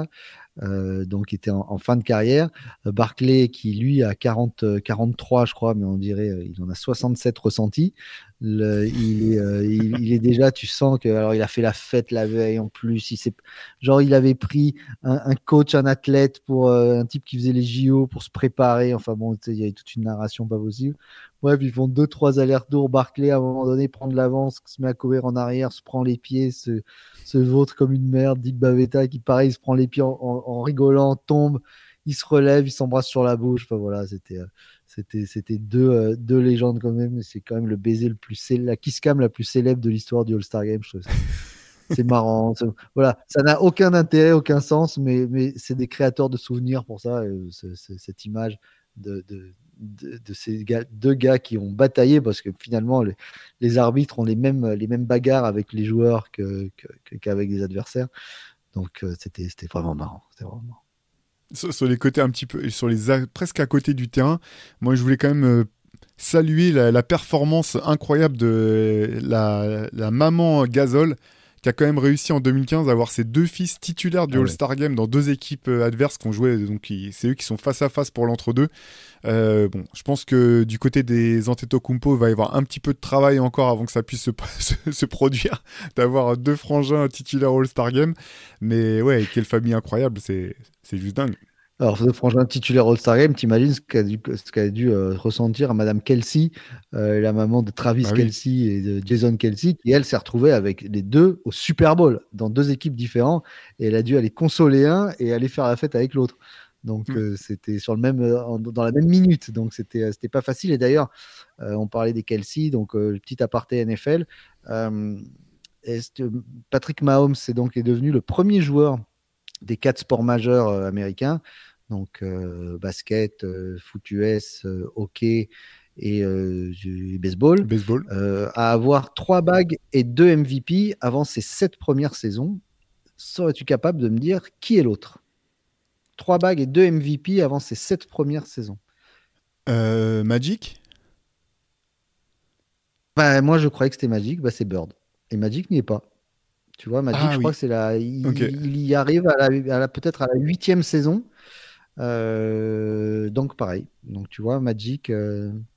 Euh, donc était en, fin de carrière. Euh, Barclay qui lui a 40, 43 euh, je crois, mais on dirait il en a 67 ressentis. Le, il, est, il, est déjà, tu sens que alors il a fait la fête la veille en plus. Il genre il avait pris un, coach, un athlète pour un type qui faisait les JO pour se préparer. Enfin bon, il y avait toute une narration pas possible. Bref, ils font deux trois allers-retours. Barclay à un moment donné prend de l'avance, se met à courir en arrière, se prend les pieds, se se vautre comme une merde. Dick Bavetta qui, pareil, se prend les pieds en, rigolant, tombe, il se relève, il s'embrasse sur la bouche. Enfin voilà, c'était. Euh, c'était, c'était deux, euh, deux légendes quand même. C'est quand même le baiser le plus célèbre, la kiss cam la plus célèbre de l'histoire du All-Star Game. *laughs* c'est marrant. Voilà, ça n'a aucun intérêt, aucun sens, mais, mais c'est des créateurs de souvenirs pour ça. cette image de, de, ces deux gars qui ont bataillé parce que finalement les, arbitres ont les mêmes, les mêmes bagarres avec les joueurs qu'avec que, des adversaires. Donc euh, c'était vraiment marrant. Sur, les côtés un petit peu, sur les presque à côté du terrain, moi je voulais quand même euh, saluer la, performance incroyable de la, la maman Gazol qui a quand même réussi en 2015 à avoir ses deux fils titulaires du ah All-Star Game dans deux équipes euh, adverses qui ont joué. Donc c'est eux qui sont face à face pour l'entre-deux. Euh, bon, je pense que du côté des Antetokounmpo, il va y avoir un petit peu de travail encore avant que ça puisse se, *laughs* se, produire, *laughs* d'avoir deux frangins titulaires All-Star Game. Mais ouais, quelle famille incroyable, c'est juste dingue. Alors, ce frangin titulaire All-Star Game, t'imagines ce qu'a dû, dû euh, ressentir Madame Kelsey, euh, la maman de Travis ah Kelsey et de Jason Kelsey, qui elle s'est retrouvée avec les deux au Super Bowl, dans deux équipes différentes, et elle a dû aller consoler un et aller faire la fête avec l'autre. Donc hmm. euh, c'était sur le même, dans la même minute, donc c'était c'était pas facile. Et d'ailleurs, on parlait des Kelsey, donc le petit aparté NFL. Patrick Mahomes est donc est devenu le premier joueur des quatre sports majeurs euh, américains, donc euh, basket, euh, foot US, hockey et baseball, baseball. à avoir trois bagues et deux MVP avant ses sept premières saisons. Serais-tu capable de me dire qui est l'autre? Trois bagues et deux MVP avant ses sept premières saisons. Magic? Bah, Moi, je croyais que c'était Magic. Bah, c'est Bird. Et Magic n'y est pas. Tu vois, Magic, ah je crois que c'est la. Il, y arrive à la, peut-être à la huitième saison. donc pareil. Donc tu vois, Magic,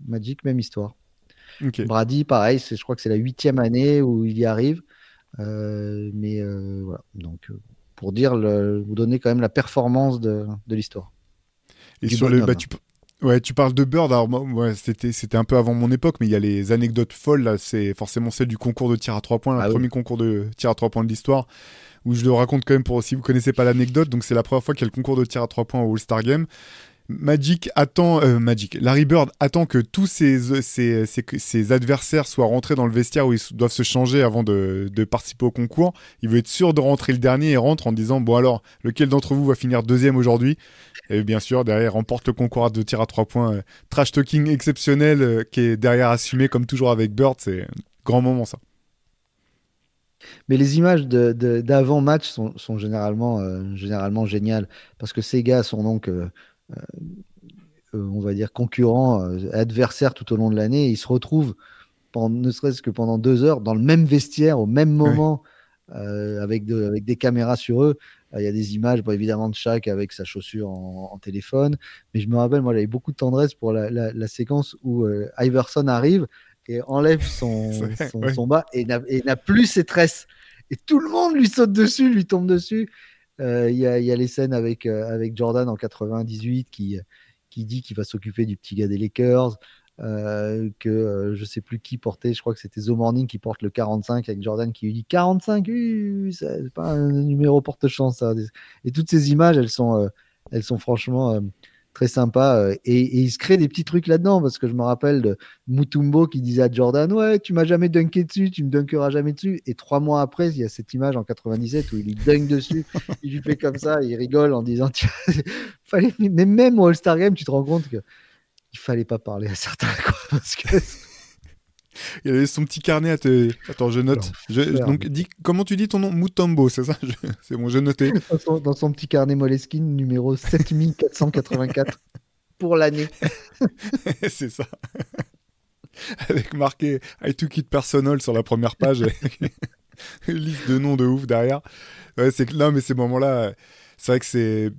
Magic, même histoire. Brady, pareil, je crois que c'est la huitième année où il y arrive. mais voilà. Donc pour dire, le, vous donner quand même la performance de, de l'histoire. Et sur le, bah, tu, ouais, tu parles de Bird. Alors, ouais, c'était, c'était un peu avant mon époque, mais il y a les anecdotes folles. Là, c'est forcément celle du concours de tir à trois points, le ah premier concours de tir à trois points de l'histoire, où je le raconte quand même pour si vous connaissez pas l'anecdote. Donc, c'est la première fois qu'il y a le concours de tir à trois points au All-Star Game. Magic attend, euh, Magic, Larry Bird attend que tous ses, adversaires soient rentrés dans le vestiaire où ils doivent se changer avant de, participer au concours. Il veut être sûr de rentrer le dernier et rentre en disant Bon, alors, lequel d'entre vous va finir deuxième aujourd'hui? Et bien sûr, derrière, remporte le concours de tir à trois points. Euh, trash talking exceptionnel euh, qui est derrière assumé, comme toujours avec Bird. C'est un grand moment, ça. Mais les images d'avant-match sont, généralement, géniales parce que ces gars sont donc on va dire, concurrents, euh, adversaires tout au long de l'année. Ils se retrouvent, ne serait-ce que pendant deux heures, dans le même vestiaire, au même moment, avec, des caméras sur eux. Il y a des images, évidemment, de chaque avec sa chaussure en, téléphone. Mais je me rappelle, moi, j'avais beaucoup de tendresse pour la, séquence où Iverson arrive et enlève son, *laughs* son, bas et n'a plus ses tresses. Et tout le monde lui saute dessus, lui tombe dessus. Euh, il y, a, les scènes avec, euh, Jordan en 98 qui, qui dit qu'il va s'occuper du petit gars des Lakers. Euh, que je sais plus qui portait, je crois que c'était The Morning qui porte le 45 avec Jordan qui lui dit 45, c'est pas un numéro porte-chance. Et toutes ces images, elles sont, elles sont franchement très sympa. Euh, et, il se crée des petits trucs là-dedans, parce que je me rappelle de Mutumbo qui disait à Jordan Ouais, tu m'as jamais dunké dessus, tu me dunkeras jamais dessus. Et trois mois après, il y a cette image en 97 où il lui dunk dessus, *laughs* il lui fait comme ça, il rigole en disant fallait... Mais même au All-Star Game, tu te rends compte que il fallait pas parler à certains, parce que *laughs* il avait son petit carnet à te. Attends, je note. Donc, dis, comment tu dis ton nom? Mutombo, c'est ça? C'est bon, j'ai noté. *laughs* Dans son, petit carnet Moleskine, numéro 7484 *laughs* pour l'année. c'est ça. Avec marqué I took it personal sur la première page. Liste de noms de ouf derrière. Ouais, c'est là, mais ces moments-là, c'est vrai que c'est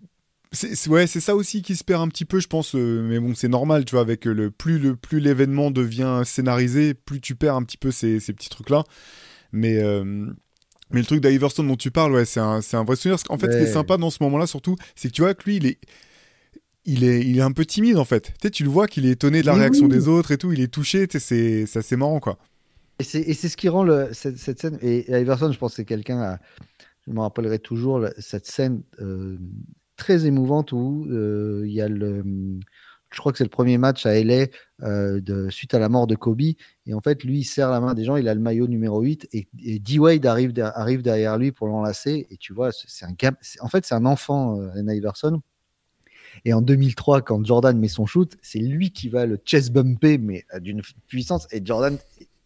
c'est ouais, c'est ça aussi qui se perd un petit peu, je pense. Euh, mais bon, c'est normal, tu vois, avec le plus le plus l'événement devient scénarisé, plus tu perds un petit peu ces, ces petits trucs là. Mais euh, mais le truc d'Iverson dont tu parles, ouais, c'est un, un vrai souvenir. En fait, ce qui est sympa dans ce moment-là, surtout, c'est que tu vois que lui, il est il est, il est un peu timide en fait. Tu, sais, tu le vois qu'il est étonné de la réaction des autres et tout, il est touché, c'est assez marrant quoi. Et c'est ce qui rend le, cette, cette, scène. Et Iverson, je pense que c'est quelqu'un, je me rappellerai toujours cette scène euh, très émouvante où euh, il y a le je crois que c'est le premier match à LA euh, de, suite à la mort de Kobe. Et en fait, lui, il serre la main des gens, il a le maillot numéro 8 et, D-Wade arrive, arrive derrière lui pour l'enlacer. Et tu vois, c'est un en fait, c'est un enfant, euh, Iverson. Et en 2003, quand Jordan met son shoot, c'est lui qui va le chest bumper, mais d'une puissance. Et Jordan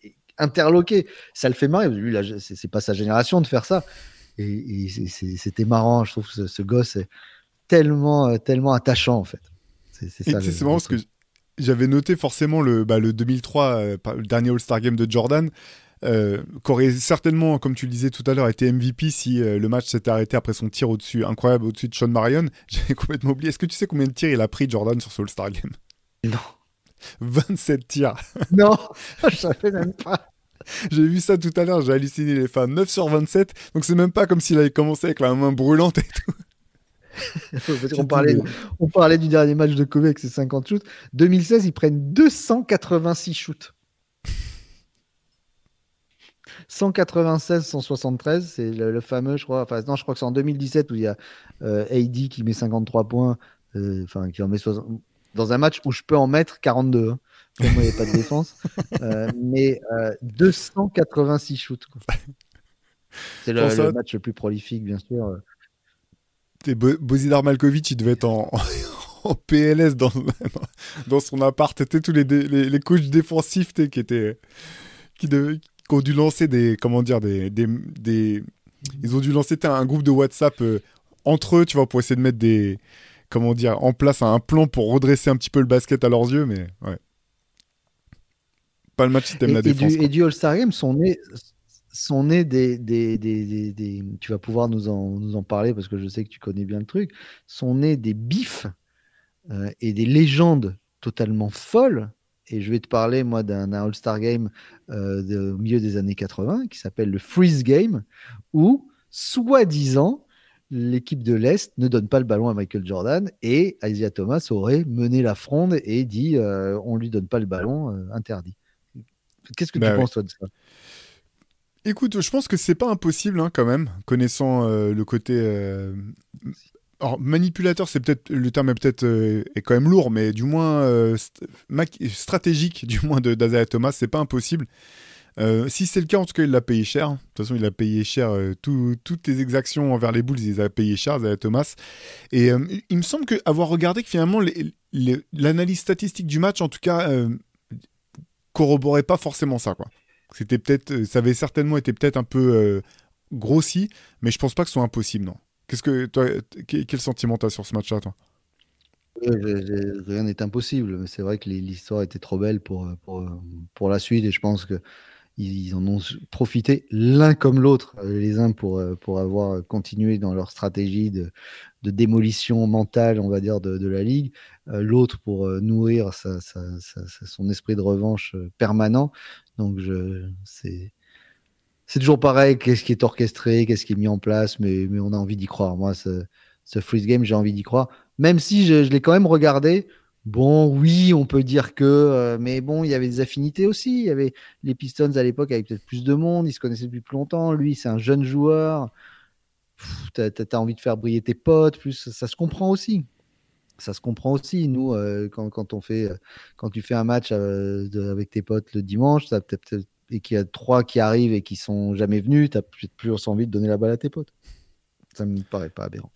est interloqué. Ça le fait marrer. Lui, c'est pas sa génération de faire ça. Et, c'était marrant. Je trouve ce, gosse tellement, euh, tellement attachant en fait. C'est marrant parce que j'avais noté forcément le, bah, le 2003, euh, le dernier All-Star Game de Jordan, euh, qu'aurait certainement, comme tu le disais tout à l'heure, été MVP si le match s'était arrêté après son tir au-dessus, incroyable au-dessus de Sean Marion. *laughs* J'avais complètement oublié. Est-ce que tu sais combien de tirs il a pris Jordan sur ce All-Star Game? Non. 27 tirs. *laughs* Non, *laughs* je savais même pas. J'ai vu ça tout à l'heure, j'ai halluciné les fans. 9 sur 27, donc c'est même pas comme s'il avait commencé avec la main brûlante et tout. *laughs* on, parlait, on parlait du dernier match de Kobe avec ses 50 shoots. 2016, ils prennent 286 shoots. 196, 173, c'est le, fameux, je crois. Enfin, non, je crois que c'est en 2017 où il y a euh, AD qui met 53 points, euh, enfin, qui en met dans un match où je peux en mettre 42. Hein. il n'y a pas de défense. *laughs* Euh, mais 286 shoots. *laughs* C'est le, match le plus prolifique, bien sûr. Bozidar Malkovic, il devait être en, *laughs* PLS dans, dans son appart. C'était tous les, les, les, coachs défensifs qui étaient qui, ont dû lancer des comment dire des, des, ils ont dû lancer un groupe de WhatsApp euh, entre eux, tu vois, pour essayer de mettre des comment dire en place un plan pour redresser un petit peu le basket à leurs yeux, mais ouais. Pas le match si t'aimes la défense. et du All-Star Game sont nés sont nés des, des, des, des, Tu vas pouvoir nous en, nous en parler parce que je sais que tu connais bien le truc. Sont nés des bifs et des légendes totalement folles. Et je vais te parler, moi, d'un All-Star Game au milieu des années 80 qui s'appelle le Freeze Game, où, soi-disant, l'équipe de l'Est ne donne pas le ballon à Michael Jordan et Isaiah Thomas aurait mené la fronde et dit euh, on lui donne pas le ballon, euh, interdit. Qu'est-ce que tu bah penses toi de ça? Écoute, je pense que c'est pas impossible hein, quand même, connaissant euh, le côté. Alors, manipulateur, c'est peut-être le terme est peut-être est quand même lourd, mais du moins stratégique, *laughs* du moins de d'Isaiah Thomas, c'est pas impossible. Euh, si c'est le cas, en tout cas, il l'a payé cher. De toute façon, il a payé cher euh, toutes les exactions envers les Bulls, il les a payé cher, Thomas. Et euh, il me semble que avoir regardé que finalement l'analyse statistique du match, en tout cas, corroborait pas forcément ça, quoi. C'était peut-être, ça avait certainement été peut-être un peu grossi, mais je pense pas que ce soit impossible, non. Qu'est-ce que toi, quel sentiment t'as sur ce match-là, toi? Rien n'est impossible, mais c'est vrai que l'histoire était trop belle pour, pour, pour la suite, et je pense que ils, en ont profité l'un comme l'autre, euh, les uns pour, euh, pour avoir continué dans leur stratégie de, de démolition mentale, on va dire, de, la ligue, euh, l'autre pour nourrir son esprit de revanche permanent. Donc, je, c'est, c'est toujours pareil, qu'est-ce qui est orchestré, qu'est-ce qui est mis en place, mais, mais on a envie d'y croire. Moi, ce, ce freeze game, j'ai envie d'y croire. Même si je, l'ai quand même regardé, Bon, oui, on peut dire que, euh, mais bon, il y avait des affinités aussi. Il y avait les Pistons à l'époque avec peut-être plus de monde, ils se connaissaient depuis plus longtemps. Lui, c'est un jeune joueur. Tu as, envie de faire briller tes potes, plus ça, se comprend aussi. Ça se comprend aussi. Nous, euh, fait, quand tu fais un match euh, avec tes potes le dimanche, et qu'il y a trois qui arrivent et qui sont jamais venus, tu as plus envie de donner la balle à tes potes. Ça me paraît pas aberrant.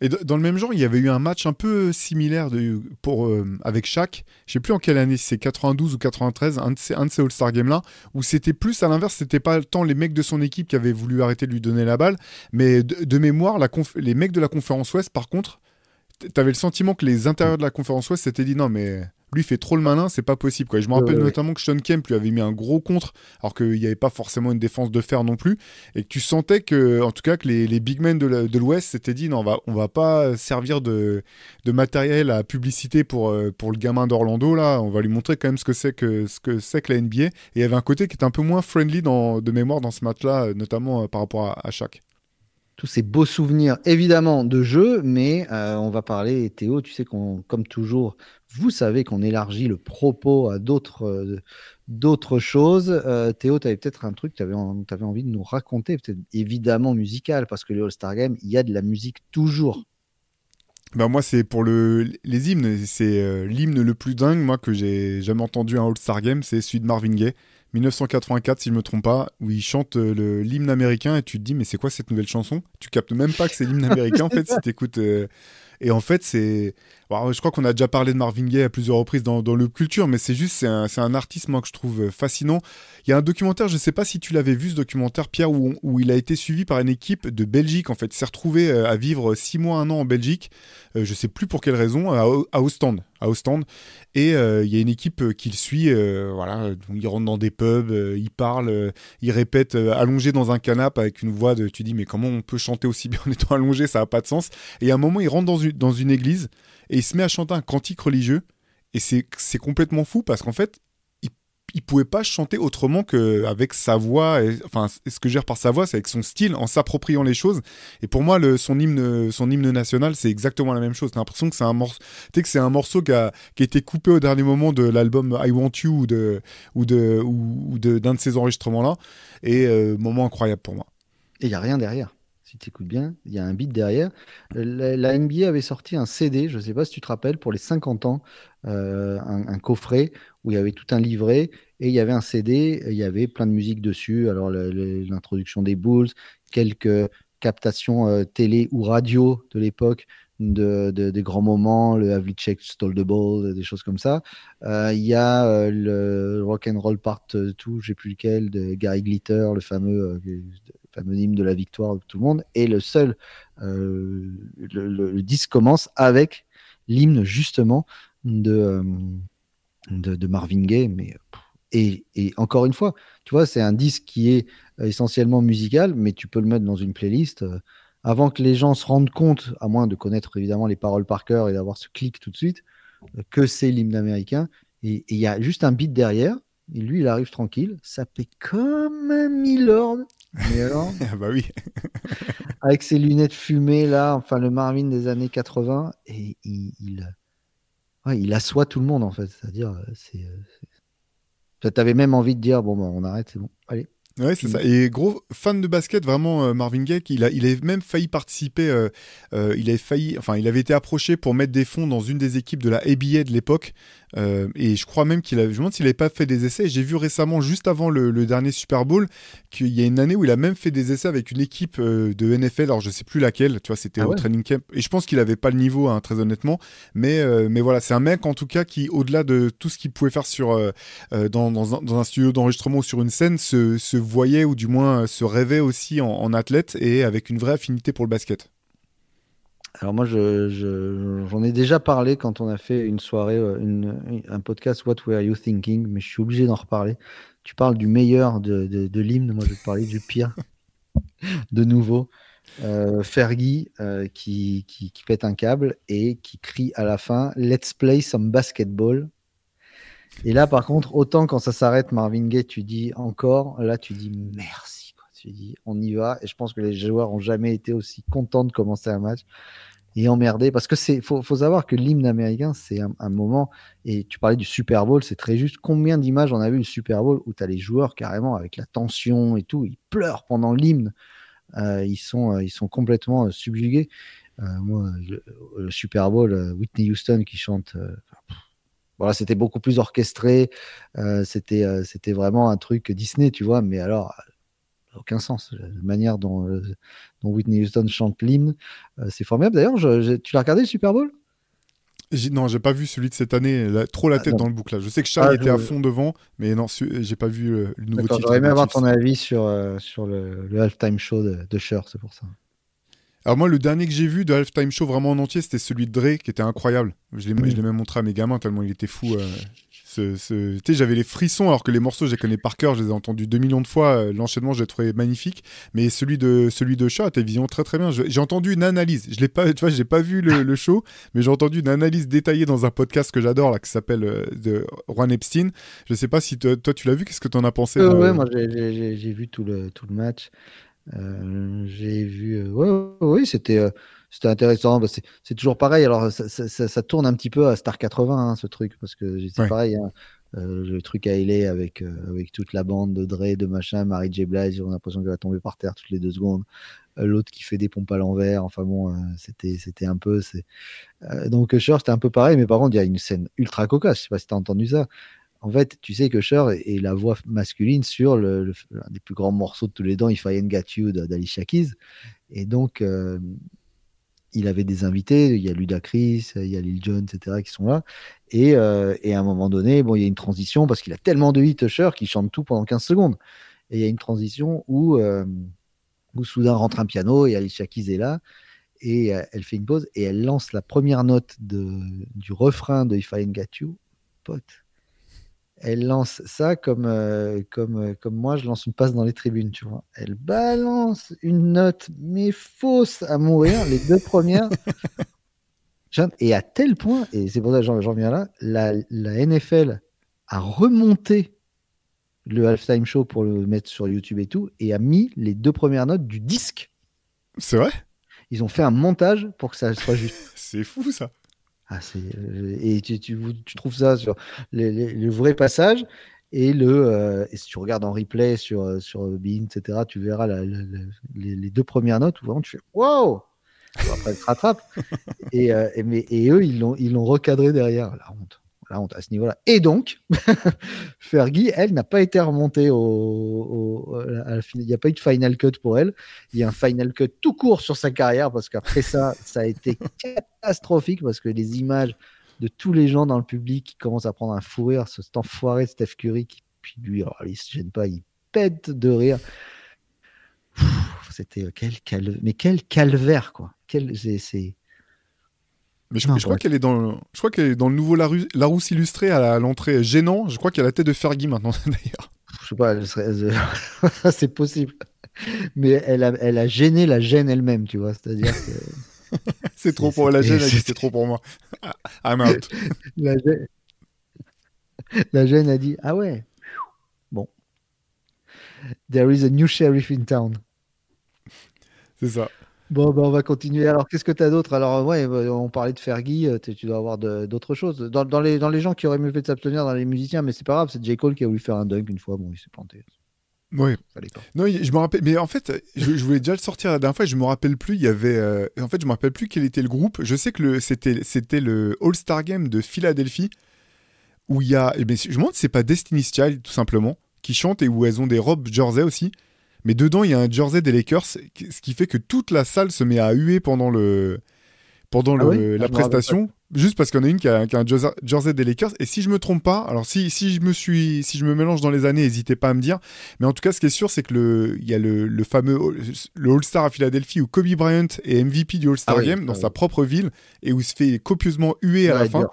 Et dans le même genre, il y avait eu un match un peu similaire euh, avec Shaq. Je sais plus en quelle année, c'est 92 ou 93, un de ces, All-Star Games-là, où c'était plus à l'inverse, c'était pas tant les mecs de son équipe qui avaient voulu arrêter de lui donner la balle, mais de, mémoire, les mecs de la conférence Ouest, par contre, t'avais le sentiment que les intérieurs de la conférence Ouest s'étaient dit non, mais lui fait trop le malin, c'est pas possible. Quoi. je me rappelle notamment que Sean Kemp lui avait mis un gros contre, alors qu'il n'y avait pas forcément une défense de fer non plus, et que tu sentais que, en tout cas, que les, big men de l'Ouest s'étaient dit non, on va, on va pas servir de, de matériel à publicité pour, euh, pour le gamin d'Orlando là, on va lui montrer quand même ce que c'est que ce que c'est que la NBA. Et il y avait un côté qui était un peu moins friendly dans, de mémoire dans ce match-là, euh, notamment euh, par rapport à, à Shaq tous ces beaux souvenirs, évidemment, de jeu, mais on va parler, Théo, tu sais qu'on, comme toujours, vous savez qu'on élargit le propos à d'autres euh, d'autres choses. Euh, Théo, tu avais peut-être un truc que tu avais, envie de nous raconter, peut-être évidemment musical, parce que les All-Star Games, il y a de la musique toujours. Bah moi, c'est pour le, les hymnes. C'est euh, l'hymne le plus dingue, moi, que j'ai jamais entendu un All-Star Game, c'est celui de Marvin Gaye. 1984, si je me trompe pas, où il chante l'hymne américain et tu te dis, mais c'est quoi cette nouvelle chanson? Tu captes même pas que c'est l'hymne *laughs* américain, en fait, si tu écoutes. et en fait, c'est je crois qu'on a déjà parlé de Marvin Gaye à plusieurs reprises dans, dans le culture, mais c'est juste, c'est un, un, artiste, moi, que je trouve euh, fascinant. Il y a un documentaire, je ne sais pas si tu l'avais vu, ce documentaire, Pierre, où, où, il a été suivi par une équipe de Belgique, en fait. Il s'est retrouvé euh, à vivre six mois, un an en Belgique, euh, je ne sais plus pour quelle raison, à, à Ostende. À Ostende. Et il y a une équipe qui le suit, voilà, il rentre dans des pubs, il parle, il répète allongé dans un canapé avec une voix de, tu dis, mais comment on peut chanter aussi bien en étant allongé, ça n'a pas de sens. Et à un moment, il rentre dans une, dans une église, et il se met à chanter un cantique religieux. Et c'est complètement fou parce qu'en fait, il, pouvait pas chanter autrement qu'avec sa voix. Et, enfin, ce que gère par sa voix, c'est avec son style, en s'appropriant les choses. Et pour moi, son, hymne, son hymne national, c'est exactement la même chose. T'as l'impression que c'est un morceau, que c'est un morceau qui a, qui a été coupé au dernier moment de l'album I Want You ou de, ou de, ou, d'un de, ces enregistrements-là. Et euh, moment incroyable pour moi. Et il y a rien derrière si tu écoutes bien, il y a un beat derrière. La, NBA avait sorti un CD, je ne sais pas si tu te rappelles, pour les 50 ans, euh, un, coffret où il y avait tout un livret et il y avait un CD, il y avait plein de musique dessus. Alors l'introduction des Bulls, quelques captations euh, télé ou radio de l'époque de, des grands moments, le Havlicek Stole the Ball, des choses comme ça. Euh, il y a le Rock and Roll Part 2, je sais plus lequel, de Gary Glitter, le fameux anonyme de la victoire de tout le monde. Et le seul, euh, le, disque commence avec l'hymne justement de, euh, de, Marvin Gaye. Mais, et, et, encore une fois, tu vois, c'est un disque qui est essentiellement musical, mais tu peux le mettre dans une playlist. avant que les gens se rendent compte, à moins de connaître évidemment les paroles par cœur et d'avoir ce clic tout de suite, que c'est l'hymne américain. Et il y a juste un beat derrière. Et lui, il arrive tranquille. Ça fait comme un Milord. Mais alors, *laughs* Ah bah oui. *laughs* avec ses lunettes fumées, là, enfin le Marvin des années 80, et il, il, ouais, il assoit tout le monde, en fait. C'est-à-dire, euh, c'est. euh, c'est- T'avais même envie de dire, bon, bah, on arrête, c'est bon. Allez. Ouais, c'est ça. Et gros fan de basket, vraiment, euh, Marvin Gaye, il a, il a même failli participer. euh, euh, il avait failli, enfin, il avait été approché pour mettre des fonds dans une des équipes de la ABA de l'époque. Euh, et je crois même qu'il a, je me demande s'il n'avait pas fait des essais. J'ai vu récemment, juste avant le, le dernier Super Bowl, qu'il y a une année où il a même fait des essais avec une équipe euh, de NFL. Alors je sais plus laquelle. Tu vois, c'était Ah au training camp. Et je pense qu'il avait pas le niveau, hein, très honnêtement. Mais, euh, mais voilà, c'est un mec en tout cas qui, au-delà de tout ce qu'il pouvait faire sur dans, dans un, dans un studio d'enregistrement ou sur une scène, se, se voyait ou du moins euh, se rêvait aussi en, athlète et avec une vraie affinité pour le basket. Alors moi, je, je- j'en ai déjà parlé quand on a fait une soirée, euh, une- un podcast What Were You Thinking, mais je suis obligé d'en reparler. Tu parles du meilleur de, de, de l'hymne, moi je vais te parler du pire. *laughs* de nouveau, euh, Fergie euh, qui, qui pète un câble et qui crie à la fin Let's play some basketball. Et là, par contre, autant quand ça s'arrête, Marvin Gaye, tu dis encore, là tu dis merci. Tu dis on y va. Et je pense que les joueurs ont jamais été aussi contents de commencer un match et emmerdés parce que c'est faut, faut savoir que l'hymne américain c'est un, moment et tu parlais du Super Bowl c'est très juste combien d'images on a vu le Super Bowl où tu as les joueurs carrément avec la tension et tout ils pleurent pendant l'hymne Euh, ils sont euh, ils sont complètement euh, subjugués moi le, Super Bowl Whitney Houston qui chante voilà c'était beaucoup plus orchestré euh, c'était euh, c'était vraiment un truc Disney tu vois mais alors aucun sens. La manière dont, euh, dont Whitney Houston chante l'hymne, euh, c'est formidable. D'ailleurs, je- je- tu l'as regardé le Super Bowl? Non, j'ai pas vu celui de cette année. là, trop la Ah, tête dans le bouclage. Je sais que Charles Ah, était à fond devant, mais non, j'ai pas vu euh, le nouveau titre. J'aurais aimé avoir ton avis sur, euh, sur le, le halftime show de, de Cher, c'est pour ça. Alors moi, le dernier que j'ai vu de Halftime Show vraiment en entier, c'était celui de Dre, qui était incroyable. Je l'ai je l'ai même montré à mes gamins tellement il était fou. euh, ce- ce- Tu sais, j'avais les frissons alors que les morceaux, je les connais par cœur, je les ai entendus 2 millions de fois. euh, L'enchaînement, je l'ai trouvé magnifique. Mais celui de celui de Shaw, t'as vision très très bien. J'ai entendu une analyse. Je l'ai pas, tu vois, j'ai pas vu le, le show, mais j'ai entendu une analyse détaillée dans un podcast que j'adore là, qui s'appelle euh, de Juan Epstein. Je sais pas si toi, tu l'as vu. Qu'est-ce que t'en as pensé Euh, ouais, moi j'ai vu tout le, tout le match. Euh, j'ai vu. euh, ouais, oui, c'était euh, c'était intéressant. Bah, c'est toujours pareil. Alors, ça, ça- ça- ça tourne un petit peu à Star 80, hein, ce truc, parce que c'est Ouais. pareil. hein. Euh, le truc à LA avec, euh, avec toute la bande de Dre, de machin, Mary J. Blige, on a l'impression qu'elle va tomber par terre toutes les deux secondes. Euh, L'autre qui fait des pompes à l'envers. Enfin bon, c'était c'était un peu. donc, Cher, c'était un peu pareil, mais par contre, il y a une scène ultra cocasse. Je sais pas si tu as entendu ça. En fait, tu sais que Cher est, la voix masculine sur l'un des plus grands morceaux de tous les temps, If I Ain't Got You d'Alicia Keys. Et donc, euh, il avait des invités, il y a Ludacris, il y a Lil Jon, etc., qui sont là. Et, euh, et à un moment donné, bon, il y a une transition parce qu'il a tellement de hits, Cher, qu'il chante tout pendant 15 secondes. Et il y a une transition où, euh, où soudain rentre un piano et Alicia Keys est là. Et elle fait une pause et elle lance la première note du refrain de If I Ain't Got You. Pote. Elle lance ça comme, euh, comme, euh, comme moi, je lance une passe dans les tribunes, tu vois. Elle balance une note, mais fausse à mourir, les deux premières. *laughs* Et à tel point, et c'est pour ça que j'en j'en viens là, la, la NFL a remonté le halftime show pour le mettre sur YouTube et tout, et a mis les deux premières notes du disque. C'est vrai? Ils ont fait un montage pour que ça soit juste. *laughs* C'est fou ça. Ah, c'est, euh, et tu, tu, tu trouves ça sur les, les- le vrai passage et le euh, et si tu regardes en replay sur euh, sur Bean etc tu verras la- la- la- les, les deux premières notes où vraiment tu fais wow après elle rattrape. *laughs* Et, euh, et, mais, et eux ils l'ont ils l'ont recadré derrière la honte la honte à ce niveau-là et donc *laughs* Fergie elle n'a pas été remontée au, à la il n'y a pas eu de final cut pour elle il y a un final cut tout court sur sa carrière parce qu'après ça *laughs* ça a été catastrophique parce que les images de tous les gens dans le public qui commencent à prendre un fou rire, ce cet enfoiré de Steph Curry qui, puis lui, alors, il se gêne pas, il pète de rire. C'était quel cal... mais quel calvaire quoi. Quel c'est- Mais je, Non, je crois qu'elle est dans, le- je crois qu'elle est dans le nouveau Larousse, Larousse illustré à la- à l'entrée gênant. Je crois qu'il y a la tête de Fergie maintenant *laughs* d'ailleurs. je sais pas, elle serait- elle- *laughs* c'est possible. Mais elle a, elle a gêné la gêne elle-même, tu vois. C'est-à-dire que. *laughs* c'est trop pour la gêne, c'est trop pour moi. I'm out. La gêne... la gêne a dit Ah ouais, bon. There is a new sheriff in town. C'est ça. Bon, ben on va continuer. Alors, qu'est-ce que tu as d'autre? Alors, ouais, on parlait de Fergie, euh, tu dois avoir d'autres choses. Dans, dans, les, dans les gens qui auraient mieux fait de s'abstenir, dans les musiciens, mais c'est pas grave, c'est J. Cole qui a voulu faire un dunk une fois, bon, il s'est planté. Oui. Non, je me rappelle. Mais en fait, je, voulais déjà le sortir la dernière fois. Je me rappelle plus. Il y avait. Euh, en fait, je me rappelle plus quel était le groupe. Je sais que le c'était c'était le All Star Game de Philadelphie où il y a. Eh ben, je me demande si c'est pas Destiny's Child tout simplement qui chante et où elles ont des robes jersey aussi. Mais dedans, il y a un jersey des Lakers, ce qui fait que toute la salle se met à huer pendant le pendant ah la ah, prestation, juste parce qu'il y en a une qui a, un jersey des Lakers. Et si je me trompe pas, alors si, si je me suis, si je me mélange dans les années, n'hésitez pas à me dire. Mais en tout cas, ce qui est sûr, c'est que le, il y a le, le fameux le All-Star à Philadelphie où Kobe Bryant est MVP du All-Star ah Game dans sa propre ville et où il se fait copieusement huer à la fin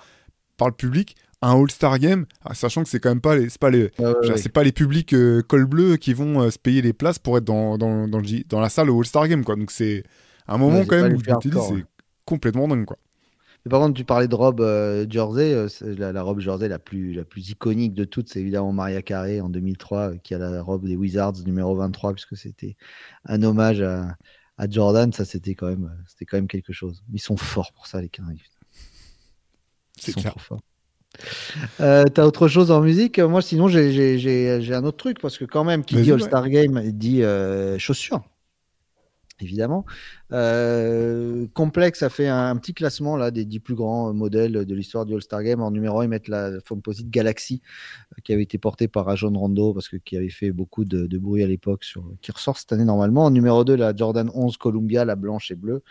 par le public un All-Star Game, ah, sachant que c'est quand même pas les, c'est pas les, c'est pas les publics euh, col bleu qui vont euh, se payer les places pour être dans, dans, dans, dans la salle au All-Star Game, quoi. Donc c'est un moment quand même où je te dis, c'est complètement dingue, quoi. par contre, tu parlais de robe euh, jersey, la, la, robe jersey la plus, la plus iconique de toutes, c'est évidemment Maria Carey en 2003, qui a la robe des Wizards numéro 23, puisque c'était un hommage à, à Jordan. Ça, c'était quand même, quand même quelque chose. Ils sont forts pour ça, les Canaries. Ils sont trop forts. Euh, T'as autre chose en musique? Moi, sinon, j'ai un autre truc parce que quand même, qui dit All-Star Game dit euh, chaussures, évidemment. Euh, Complex a fait un, petit classement là des 10 plus grands modèles de l'histoire du All-Star Game. En numéro 1, ils mettent la Composite Galaxy euh, qui avait été portée par Rajon Rondo parce que qui avait fait beaucoup de, de bruit à l'époque, qui ressort cette année normalement. En numéro 2, la Jordan 11 Columbia, la blanche et bleue.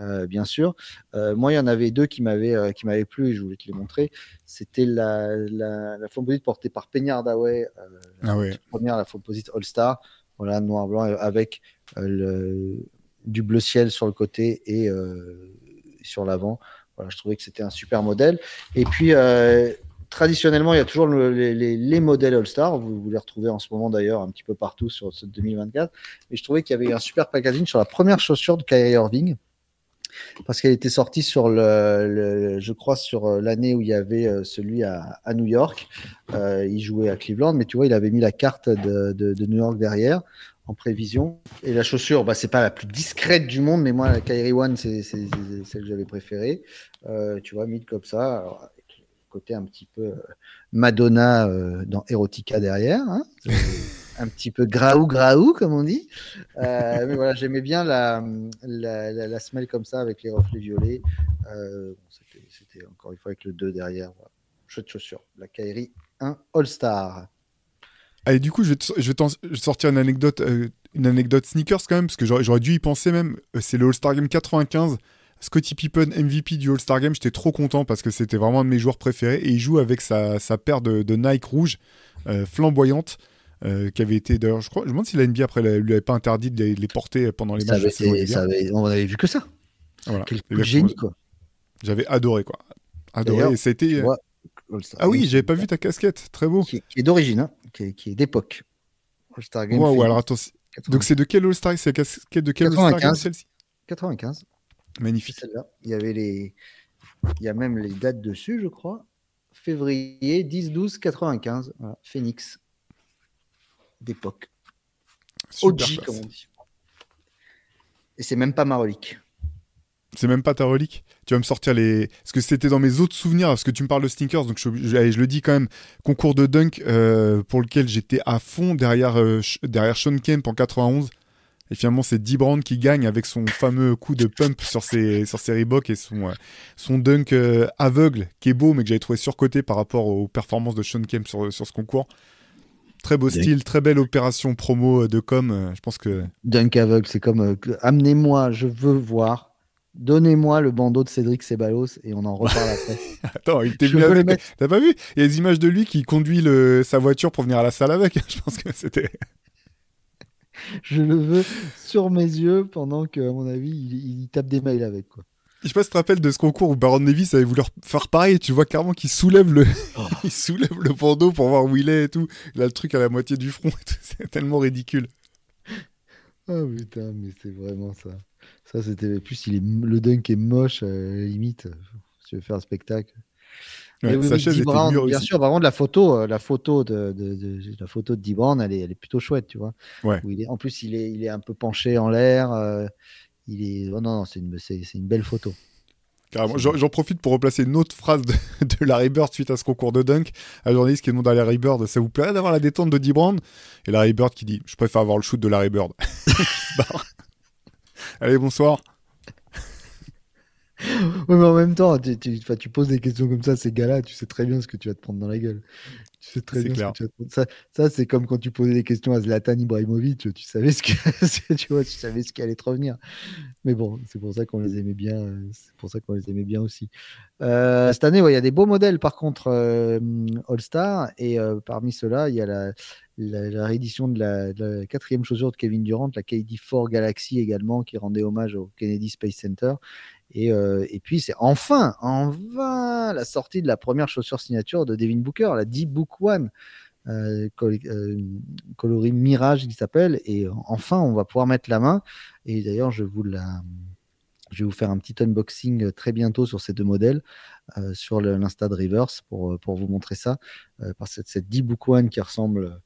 Euh, bien sûr. Euh, moi, il y en avait deux qui m'avaient euh, qui m'avaient plu et je voulais te les montrer. C'était la, la, la composite portée par Peña Hardaway, ah ouais. première la composite All Star, voilà noir blanc avec du bleu ciel sur le côté et sur l'avant. Voilà, je trouvais que c'était un super modèle. Et puis traditionnellement, il y a toujours les, les, les, modèles All-Star. Vous, les retrouvez en ce moment d'ailleurs un petit peu partout sur ce 2024. Et je trouvais qu'il y avait un super packaging sur la première chaussure de Kyrie Irving parce qu'elle était sortie sur le, je crois sur euh, l'année où il y avait euh, celui à, New York. Euh, il jouait à Cleveland, mais tu vois, il avait mis la carte de New York derrière en prévision. Et la chaussure, bah, c'est pas la plus discrète du monde, mais moi, la Kyrie One, c'est celle que j'avais préférée. Euh, tu vois, mise comme ça, alors, avec le côté un petit peu Madonna dans Erotica derrière. Hein *laughs* un petit peu graou graou comme on dit. Euh, mais voilà, j'aimais bien la, la, la, semelle comme ça avec les reflets violets. Euh, C'était encore une fois avec le 2 derrière. Voilà. Chouette chaussure. La Kairi 1 All Star. Allez, du coup, je vais, te, je vais sortir une anecdote, euh, une anecdote sneakers quand même, parce que j'aurais dû y penser même. Euh, c'est le All Star Game 95. Scotty Pippen, MVP du All-Star Game, j'étais trop content parce que c'était vraiment un de mes joueurs préférés et il joue avec sa, sa paire de, de Nike rouge euh, flamboyante. Euh, qui avait été d'ailleurs, je crois, je me demande si la NBA après lui avait pas interdit de les, porter pendant les matchs. on avait vu que ça. Voilà. Quel génie quoi. J'avais adoré quoi. Adoré. Et ah oui, j'avais pas vu ta casquette, très beau. Qui, est d'origine, hein, qui est, d'époque. All-Star Game. Wow, alors attends. Donc c'est de quel All-Star C'est la casquette de quel All-Star Game celle-ci? 95. Magnifique. Celle-là. Il y avait les. Il y a même les dates dessus, je crois. Février 10-12 95. Voilà. Phoenix d'époque. OG, comme on dit. Et c'est même pas ma relique. C'est même pas ta relique? Tu vas me sortir les. Parce que c'était dans mes autres souvenirs, parce que tu me parles de Stinkers, donc je, je, le dis quand même. Concours de dunk euh, pour lequel j'étais à fond derrière, euh, derrière Sean Kemp en 91. Et finalement, c'est Dee Brown qui gagne avec son fameux coup de pump sur ses, sur ses Reebok et son, euh, son dunk aveugle qui est beau, mais que j'avais trouvé surcoté par rapport aux performances de Sean Kemp sur, sur ce concours. Très beau style, très belle opération promo de com. Je pense que. Dunk aveugle, c'est comme euh, amenez-moi, je veux voir. Donnez-moi le bandeau de Cédric Ceballos et on en reparle après. *laughs* Attends, il t'est venu avec. T'as pas vu? Il y a des images de lui qui conduit le... sa voiture pour venir à la salle avec. *laughs* je pense que c'était. je le veux sur mes yeux pendant que, à mon avis, il, il tape des mails avec quoi. Je sais pas si tu te rappelles de ce concours où Baron Nevis avait voulu faire pareil. Tu vois clairement qu'il soulève le, oh. *laughs* il soulève le bandeau pour voir où il est et tout. Il a le truc à la moitié du front. C'est tellement ridicule. Ah putain, mais c'est vraiment ça. Ça, c'était. Plus, il est... le dunk est moche, à la limite. Si tu veux faire un spectacle. Ouais, oui, sa chaise Brown, bien aussi. sûr, par contre, la photo, euh, la photo de, de, de- la photo de Brown, elle est, elle est plutôt chouette, tu vois. Ouais. Où il est, en plus, il est, il est un peu penché en l'air. euh, il est, oh non, non, c'est une, c'est, c'est une belle photo. Carrément. J'en profite pour replacer une autre phrase de, *laughs* de Larry Bird suite à ce concours de dunk. Un journaliste qui demande à Larry Bird Ça vous plairait d'avoir la détente de Dee Brown? Et Larry Bird qui dit Je préfère avoir le shoot de Larry Bird. *laughs* Allez, bonsoir. Oui, mais en même temps, tu, tu, enfin, tu poses des questions comme ça ces gars-là, tu sais très bien ce que tu vas te prendre dans la gueule. Tu sais très bien clair. ce que tu vas te prendre. Ça, ça c'est comme quand tu posais des questions à Zlatan Ibrahimovic, tu savais *laughs* ce que, tu vois, tu savais ce qui allait te revenir. Mais bon, c'est pour ça qu'on les aimait bien. euh, C'est pour ça qu'on les aimait bien aussi. Euh, cette année, ouais, il y a des beaux modèles par contre euh, All-Star et euh, parmi ceux-là, il y a la, la, la réédition de la, de la quatrième chaussure de Kevin Durant, la KD4 Galaxy également, qui rendait hommage au Kennedy Space Center. Et, euh, et puis, c'est enfin, enfin, la sortie de la première chaussure signature de Devin Booker, la D-Book One, euh, euh, coloris Mirage qui s'appelle. Et euh, enfin, on va pouvoir mettre la main. Et d'ailleurs, je. Je vais vous faire un petit unboxing très bientôt sur ces deux modèles, sur l'Insta de Rivers, pour, pour vous montrer ça. Parce que cette D-Book One qui ressemble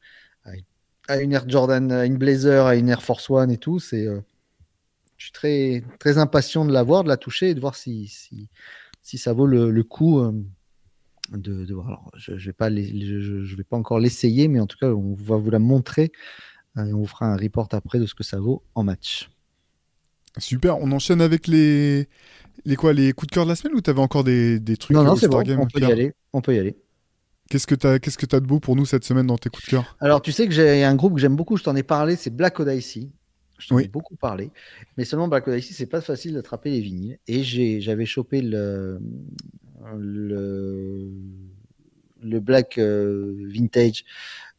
à une, à une Air Jordan, à une Blazer, à une Air Force One et tout, c'est. Je suis très, très impatient de la voir, de la toucher et de voir si, si, si ça vaut le, le coup euh, de, de voir. Alors, je ne vais, pas les- je, vais pas encore l'essayer, mais en tout cas, on va vous la montrer euh, et on vous fera un report après de ce que ça vaut en match. Super. On enchaîne avec les. Les quoi Les coups de cœur de la semaine ou t'avais encore des, des trucs non, non, euh, c'est bon, All-Star Game, on peut y aller. On peut y aller. Qu'est-ce que t'as Qu'est-ce que t'as de beau pour nous cette semaine dans tes coups de cœur? Alors, tu sais que j'ai un groupe que j'aime beaucoup, je t'en ai parlé, c'est Black Odyssey. Je t'en Oui. ai beaucoup parlé. Mais seulement Black Odyssey, c'est pas facile d'attraper les vinyles. Et j'avais chopé le, le, le Black euh, Vintage,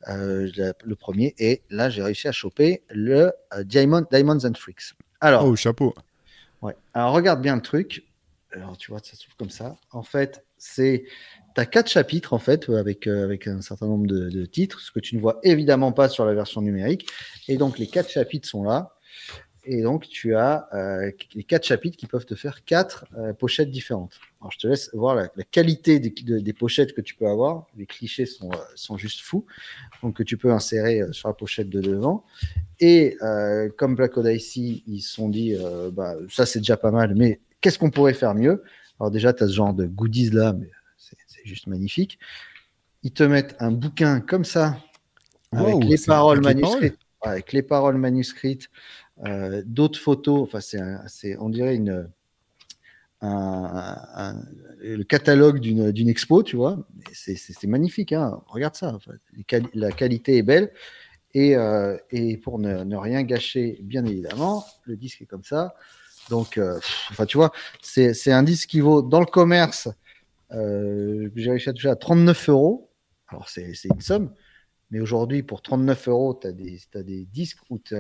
euh, le premier. Et là, j'ai réussi à choper le euh, Diamond, Diamonds and Freaks. Alors, Oh, chapeau. Ouais. Alors regarde bien le truc. Alors tu vois, ça s'ouvre comme ça. En fait, c'est tu as quatre chapitres en fait avec euh, avec un certain nombre de, titres, ce que tu ne vois évidemment pas sur la version numérique. Et donc les quatre chapitres sont là. Et donc tu as euh, les quatre chapitres qui peuvent te faire quatre euh, pochettes différentes. Alors je te laisse voir la, qualité des, de- des pochettes que tu peux avoir. Les clichés sont euh, sont juste fous. Donc que tu peux insérer euh, sur la pochette de devant. Et euh, comme Black Odyssey, ils se sont dit, euh, bah, ça c'est déjà pas mal, mais qu'est-ce qu'on pourrait faire mieux? Alors déjà, tu as ce genre de goodies là, mais c'est juste magnifique. Ils te mettent un bouquin comme ça, avec Wow, les paroles avec les manuscrites, avec les paroles manuscrites, euh, d'autres photos. Enfin, c'est, on dirait une, un- un- le catalogue d'une, d'une expo, tu vois. C'est, magnifique, hein. Regarde ça. Enfin, les quali- la qualité est belle. Et, euh, et pour ne, ne rien gâcher, bien évidemment, le disque est comme ça. Donc, euh, pff, enfin, tu vois, c'est, c'est un disque qui vaut dans le commerce. Euh, j'ai réussi à toucher à 39 euros. Alors, c'est, une somme. Mais aujourd'hui, pour 39 euros, tu as des, disques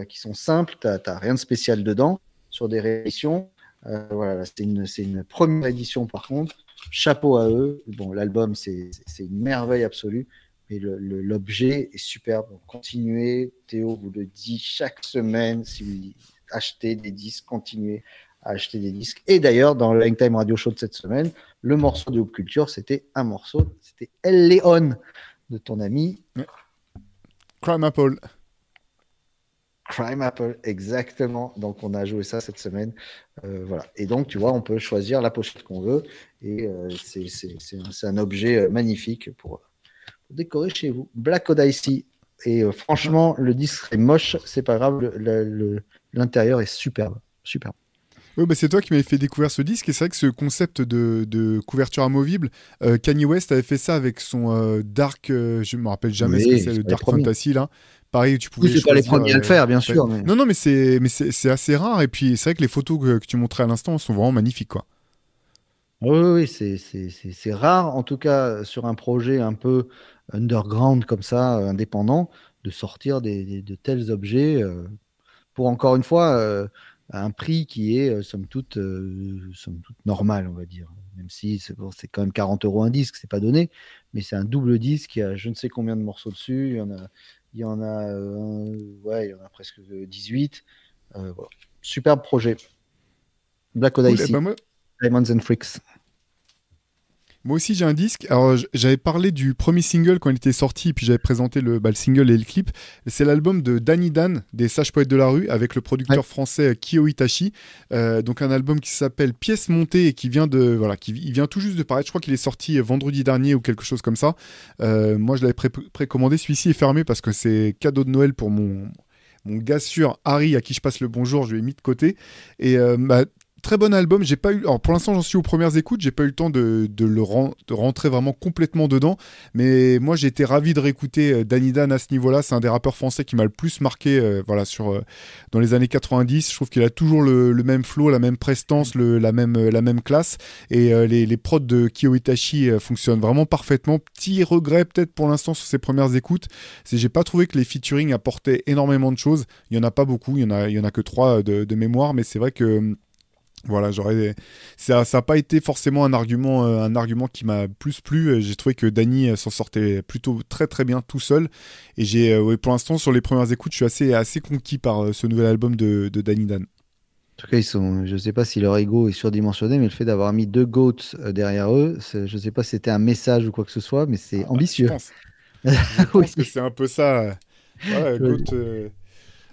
qui sont simples, tu n'as rien de spécial dedans, sur des rééditions. Euh, voilà, là, c'est une, première édition par contre. Chapeau à eux. Bon, l'album, c'est une merveille absolue. Mais l'objet est superbe. Continuez. Théo vous le dit chaque semaine. Si vous achetez des disques, continuez à acheter des disques. Et d'ailleurs, dans le Hangtime Radio Show de cette semaine, le morceau de Hoop Culture, c'était un morceau, c'était El Leon de ton ami Crime Apple. Crime Apple, exactement. Donc, on a joué ça cette semaine. Euh, voilà. Et donc, tu vois, on peut choisir la pochette qu'on veut. Et euh, c'est un, objet euh, magnifique pour, pour décorer chez vous. Black Odyssey. Et euh, franchement, le disque est moche. C'est pas grave. L'intérieur est superbe. Superbe. Oui, bah c'est toi qui m'avais fait découvrir ce disque et c'est vrai que ce concept de, de couverture amovible, euh, Kanye West avait fait ça avec son euh, Dark, euh, je me rappelle jamais Oui, ce que c'est le Dark. Fantasy là. Pareil, tu pouvais Oui, c'est pas les premiers à le euh, faire, bien ouais. sûr. Mais... Non, non, mais c'est mais c'est c'est assez rare et puis c'est vrai que les photos que, que tu montrais à l'instant sont vraiment magnifiques quoi. Oui, oui, c'est- rare, en tout cas sur un projet un peu underground comme ça, euh, indépendant, de sortir des, des- de tels objets pour encore une fois à un prix qui est euh, somme toute, euh, somme toute normal, on va dire. Même si c'est bon, quand même 40 euros un disque, c'est pas donné, mais c'est un double disque, il y a je ne sais combien de morceaux dessus, il y en a, il y en a, euh, ouais, il y en a presque 18. voilà. Superbe projet. Black Odyssey. Cool, ben Diamonds and Freaks. Moi aussi j'ai un disque. Alors j'avais parlé du premier single quand il était sorti, puis j'avais présenté le, bah, le, single et le clip. C'est l'album de Danny Dan des Sages Poètes de la rue avec le producteur français euh, Kyo Itachi. Euh, donc un album qui s'appelle Pièce montée et qui vient de voilà, qui il vient tout juste de paraître. Je crois qu'il est sorti euh, vendredi dernier ou quelque chose comme ça. moi je l'avais précommandé. Celui-ci est fermé parce que c'est cadeau de Noël pour mon mon gars sûr Harry à qui je passe le bonjour, je lui ai mis de côté. Et bah, très bon album. J'ai pas eu, alors pour l'instant j'en suis aux premières écoutes, j'ai pas eu le temps de, le rentrer vraiment complètement dedans, mais moi j'ai été ravi de réécouter euh, Danny Dan à ce niveau-là. C'est un des rappeurs français qui m'a le plus marqué, euh, voilà sur euh, dans les années 90. Je trouve qu'il a toujours le, même flow, la même prestance, la même la même classe, et les, les prods de Kyo Itachi fonctionnent vraiment parfaitement. Petit regret peut-être pour l'instant sur ses premières écoutes, c'est j'ai pas trouvé que les featuring apportaient énormément de choses. Il y en a pas beaucoup, il y en a il y en a que trois de, de mémoire, mais c'est vrai que voilà, j'aurais. Ça n'a pas été forcément un argument, euh, un argument qui m'a plus plu. J'ai trouvé que Danny euh, s'en sortait plutôt très très bien tout seul. Et j'ai, euh, pour l'instant, sur les premières écoutes, je suis assez, assez conquis par ce nouvel album de, de Danny Dan. En tout cas, ils sont, je ne sais pas si leur ego est surdimensionné, mais le fait d'avoir mis deux GOATs derrière eux, je ne sais pas si c'était un message ou quoi que ce soit, mais c'est ah bah, ambitieux. je pense, *laughs* que c'est un peu ça. Ouais, GOAT,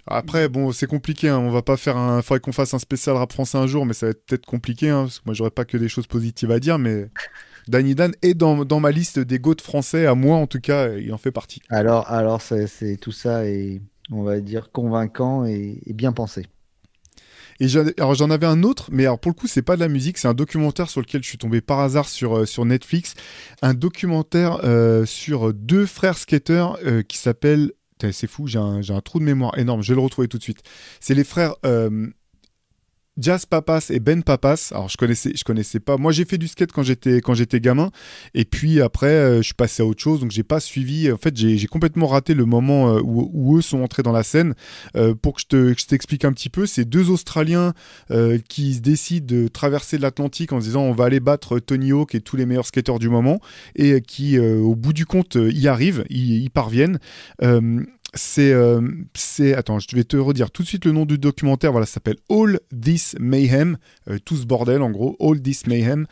après, bon, c'est compliqué. Hein. On va pas faire un. Faudrait qu'on fasse un spécial rap français un jour, mais ça va être peut-être compliqué. Hein, parce que moi, j'aurais pas que des choses positives à dire, mais *laughs* Danny Dan est dans, dans ma liste des goats français. À moi, en tout cas, il en fait partie. Alors, alors, c'est tout ça et on va dire convaincant et, bien pensé. Et alors j'en avais un autre, mais alors pour le coup c'est pas de la musique, c'est un documentaire sur lequel je suis tombé par hasard sur, euh, sur Netflix, un documentaire euh, sur deux frères skateurs euh, qui s'appellent c'est fou, j'ai un, trou de mémoire énorme, je vais le retrouver tout de suite. C'est les frères euh, Jazz Papas et Ben Papas. Alors je connaissais, je connaissais pas. Moi j'ai fait du skate quand j'étais quand j'étais gamin, et puis après euh, je suis passé à autre chose, donc j'ai pas suivi. En fait j'ai complètement raté le moment euh, où, eux sont entrés dans la scène. Euh, pour que je t'explique un petit peu, c'est deux Australiens qui décident de traverser l'Atlantique en se disant on va aller battre Tony Hawk et tous les meilleurs skateurs du moment, et qui au bout du compte y arrivent, y parviennent c'est euh, c'est attends je vais te redire tout de suite le nom du documentaire. Voilà ça s'appelle All This Mayhem. Euh, tout ce bordel en gros. All This Mayhem.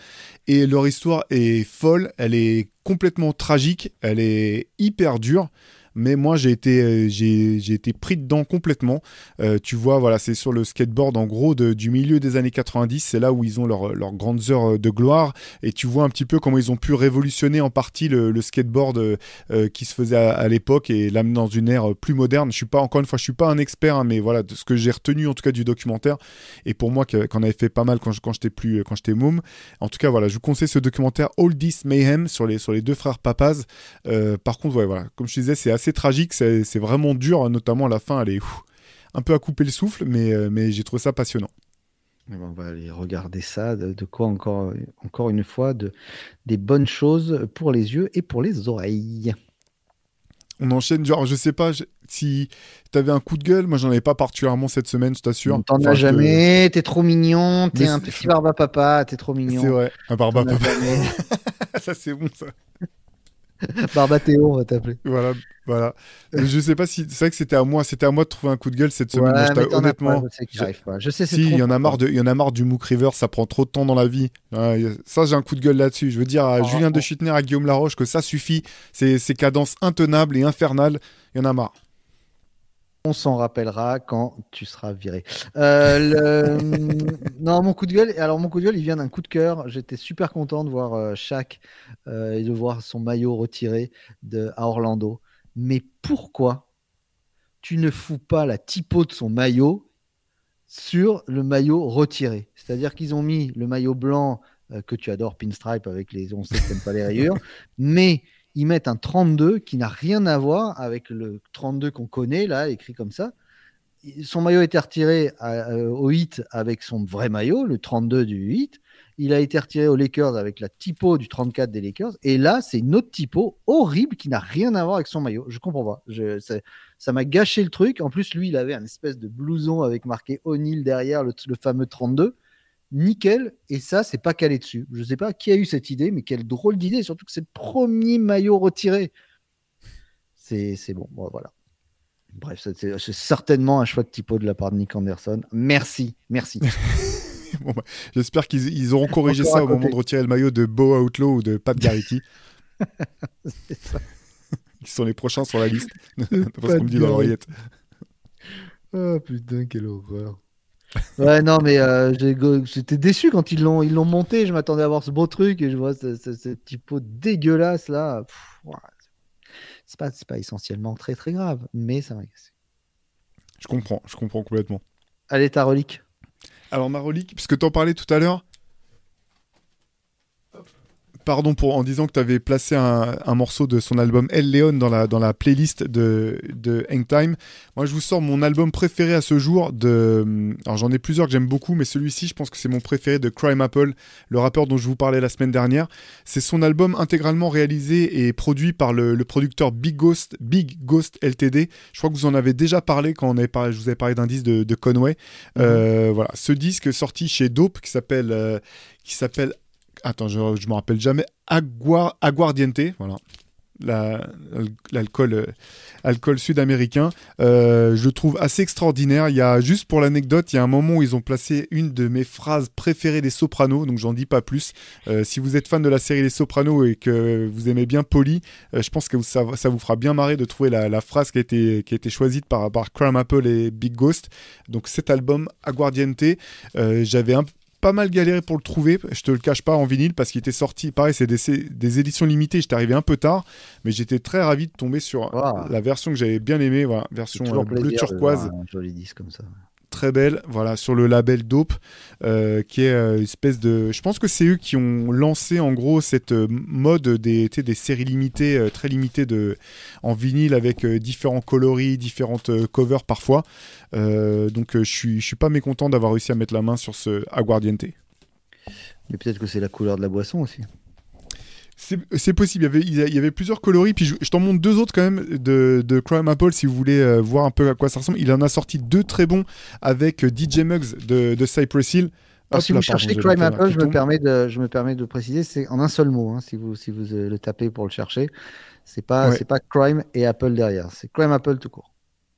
Et leur histoire est folle. Elle est complètement tragique. Elle est hyper dure mais moi j'ai été, euh, j'ai, été pris dedans complètement. Euh, tu vois, voilà, c'est sur le skateboard en gros du milieu des années 90, c'est là où ils ont leurs leur grandes heures euh, de gloire, et tu vois un petit peu comment ils ont pu révolutionner en partie le, skateboard qui se faisait à, l'époque et l'amener dans une ère plus moderne. Je suis pas, encore une fois, je suis pas un expert, hein, mais voilà, de ce que j'ai retenu en tout cas du documentaire, et pour moi qu'on avait fait pas mal quand, j'étais plus, quand môme. En tout cas, voilà, je vous conseille ce documentaire All This Mayhem sur les, sur les deux frères Papas. par contre, voilà, comme je disais, c'est assez tragique, c'est vraiment dur, hein, notamment à la fin, elle est un peu à couper le souffle, mais, euh, mais j'ai trouvé ça passionnant. Eh ben, on va aller regarder ça, de, quoi encore, encore une fois, de, des bonnes choses pour les yeux et pour les oreilles. On enchaîne, genre, je sais pas si tu avais un coup de gueule, moi j'en avais pas particulièrement cette semaine, je t'assure. T'en as jamais, t'es trop mignon, t'es un petit barba papa, t'es trop mignon. C'est vrai, un barba papa. *laughs* ça c'est bon ça. *laughs* Barbathéo, on va t'appeler. Voilà, voilà. je sais pas si c'est vrai que c'était à moi, c'était à moi de trouver un coup de gueule cette semaine. honnêtement, je sais que j'arrive pas. Je sais, si il y en a marre de, il y en a marre du Mook River, ça prend trop de temps dans la vie. ça, j'ai un coup de gueule là-dessus. Je veux dire à oh, Julien oh. de Chutner, à Guillaume Laroche que ça suffit. Ces, ces cadences intenables et infernales, il y en a marre. On s'en rappellera quand tu seras viré. Euh, *laughs* non, mon coup de gueule. Alors mon coup de gueule, il vient d'un coup de cœur. J'étais super content de voir euh, Shaq euh, et de voir son maillot retiré de, à Orlando. Mais pourquoi tu ne fous pas la typo de son maillot sur le maillot retiré? C'est-à-dire qu'ils ont mis le maillot blanc que tu adores, pinstripe avec les. On sait que pas les rayures, *laughs* mais ils mettent un 32 qui n'a rien à voir avec le 32 qu'on connaît, là, écrit comme ça. Son maillot a été retiré euh, au 8 avec son vrai maillot, le 32 du 8. Il a été retiré aux Lakers avec la typo du 34 des Lakers. Et là, c'est une autre typo horrible qui n'a rien à voir avec son maillot. Je comprends pas. ça m'a gâché le truc. En plus, lui, il avait un espèce de blouson avec marqué O'Neill derrière, le, le fameux 32 nickel. Et ça, c'est pas calé dessus. Je sais pas qui a eu cette idée, mais quelle drôle d'idée. Surtout que c'est le premier maillot retiré. C'est bon, voilà. bref, c'est certainement un choix de typo de la part de Nick Anderson. Merci, merci. *laughs* Bah, j'espère qu'ils auront corrigé ça au moment de retirer le maillot de Bo Outlaw ou de Pat Garrity. Qui sont les prochains sur la liste. *laughs* Parce qu'on me dit dans l'oreillette. Oh putain, quelle horreur. *laughs* Ouais, non, mais euh, j'étais déçu quand ils l'ont ils l'ont monté. Je m'attendais à voir ce beau truc et je vois ce, ce, typo dégueulasse là. C'est pas, pas essentiellement très très grave, mais ça m'a cassé. Je comprends, je comprends complètement. Allez, ta relique. Alors ma relique, puisque tu en parlais tout à l'heure, pardon pour en disant que tu avais placé un, morceau de son album El Leon dans la, dans la playlist de, de Hangtime. Moi, je vous sors mon album préféré à ce jour. De, alors, j'en ai plusieurs que j'aime beaucoup, mais celui-ci, je pense que c'est mon préféré de Crime Apple, le rappeur dont je vous parlais la semaine dernière. C'est son album intégralement réalisé et produit par le, producteur Big Ghost, Big Ghost LTD. Je crois que vous en avez déjà parlé quand on avait parlé, je vous avais parlé d'un disque de, Conway. Mhm. Euh, voilà, ce disque sorti chez Dope qui s'appelle euh, qui s'appelle attends, je, je me rappelle jamais, aguardiente, voilà, l'alcool euh, sud-américain. Euh, je le trouve assez extraordinaire. Il y a juste pour l'anecdote, il y a un moment où ils ont placé une de mes phrases préférées des Sopranos, donc j'en dis pas plus. Euh, si vous êtes fan de la série Les Sopranos et que vous aimez bien Polly, je pense que ça, vous fera bien marrer de trouver la, phrase qui a été, choisie par, par Apple et Big Ghost. Donc cet album Aguardiente, j'avais un pas mal galéré pour le trouver, je te le cache pas en vinyle parce qu'il était sorti, pareil c'est des, éditions limitées, j'étais arrivé un peu tard, mais j'étais très ravi de tomber sur la version que j'avais bien aimée, voilà, version euh, bleu turquoise. Un joli disque comme ça très belle, voilà, sur le label Dope, euh, qui est euh, une espèce de. Je pense que c'est eux qui ont lancé en gros cette euh, mode des, des séries limitées, très limitées de, en vinyle avec différents coloris, différentes covers parfois. donc je suis, je suis pas mécontent d'avoir réussi à mettre la main sur ce Aguardiente. Mais peut-être que c'est la couleur de la boisson aussi. C'est possible, il y, avait, il y avait plusieurs coloris, puis je, t'en montre deux autres quand même de, de Crime Apple si vous voulez euh, voir un peu à quoi ça ressemble. Il en a sorti deux très bons avec euh, DJ Muggs de, de Cypress Hill. Alors, si vous cherchez Crime Apple, je me, permets de, je me permets de préciser, c'est en un seul mot, hein, si vous, si vous euh, le tapez pour le chercher. C'est pas, c'est pas Crime et Apple derrière, c'est Crime Apple tout court.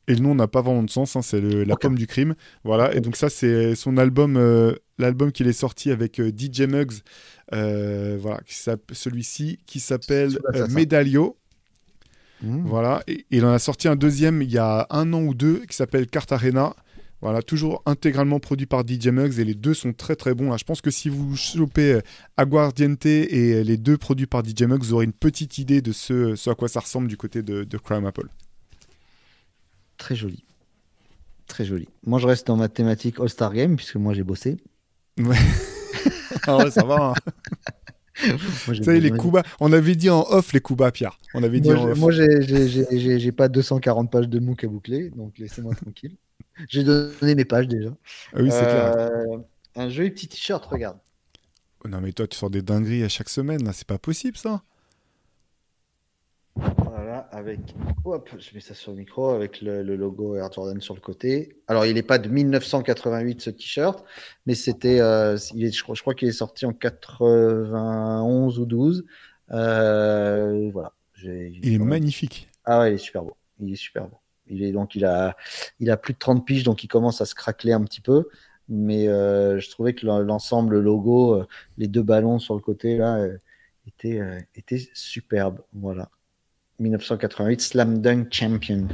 Et le nom n'a pas vraiment de sens, hein, c'est la pomme du crime. Voilà, et donc ça, c'est son album, l'album qu'il est sorti avec DJ Muggs euh, voilà, celui-ci qui s'appelle euh, Medalio. Mmh. Voilà, et, il en a sorti un deuxième il y a un an ou deux qui s'appelle Cartagena. Voilà, toujours intégralement produit par DJ Muggs et les deux sont très très bons. je pense que si vous chopez euh, Aguardiente et les deux produits par DJ Muggs, vous aurez une petite idée de ce, à quoi ça ressemble du côté de, de Crime Apple. Très joli. Très joli. Moi, je reste dans ma thématique All-Star Game puisque moi j'ai bossé. Ouais. *laughs* ah ça va. Hein. Vous savez, les coups On avait dit en off les bas, Pierre. On avait dit moi, Moi, j'ai pas 240 pages de MOOC à boucler, donc laissez-moi tranquille. J'ai donné mes pages déjà. Ah oui, c'est clair. Euh, un joli petit t-shirt, regarde. Oh non, mais toi, tu sors des dingueries à chaque semaine, là. C'est pas possible, ça. Voilà, avec. Hop, je mets ça sur le micro avec le, logo Air Jordan sur le côté. Alors, il n'est pas de 1988 ce t-shirt, mais c'était. Euh, il est, je, crois, qu'il est sorti en 91 ou 12. Euh, voilà. Il est magnifique. Ah ouais, il est super beau. Il est super beau. Il est donc il a, il a plus de 30 piges, donc il commence à se craqueler un petit peu. Mais euh, je trouvais que l'ensemble, le logo, les deux ballons sur le côté là, était, était superbe. Voilà. 1988, Slam Dunk Champion.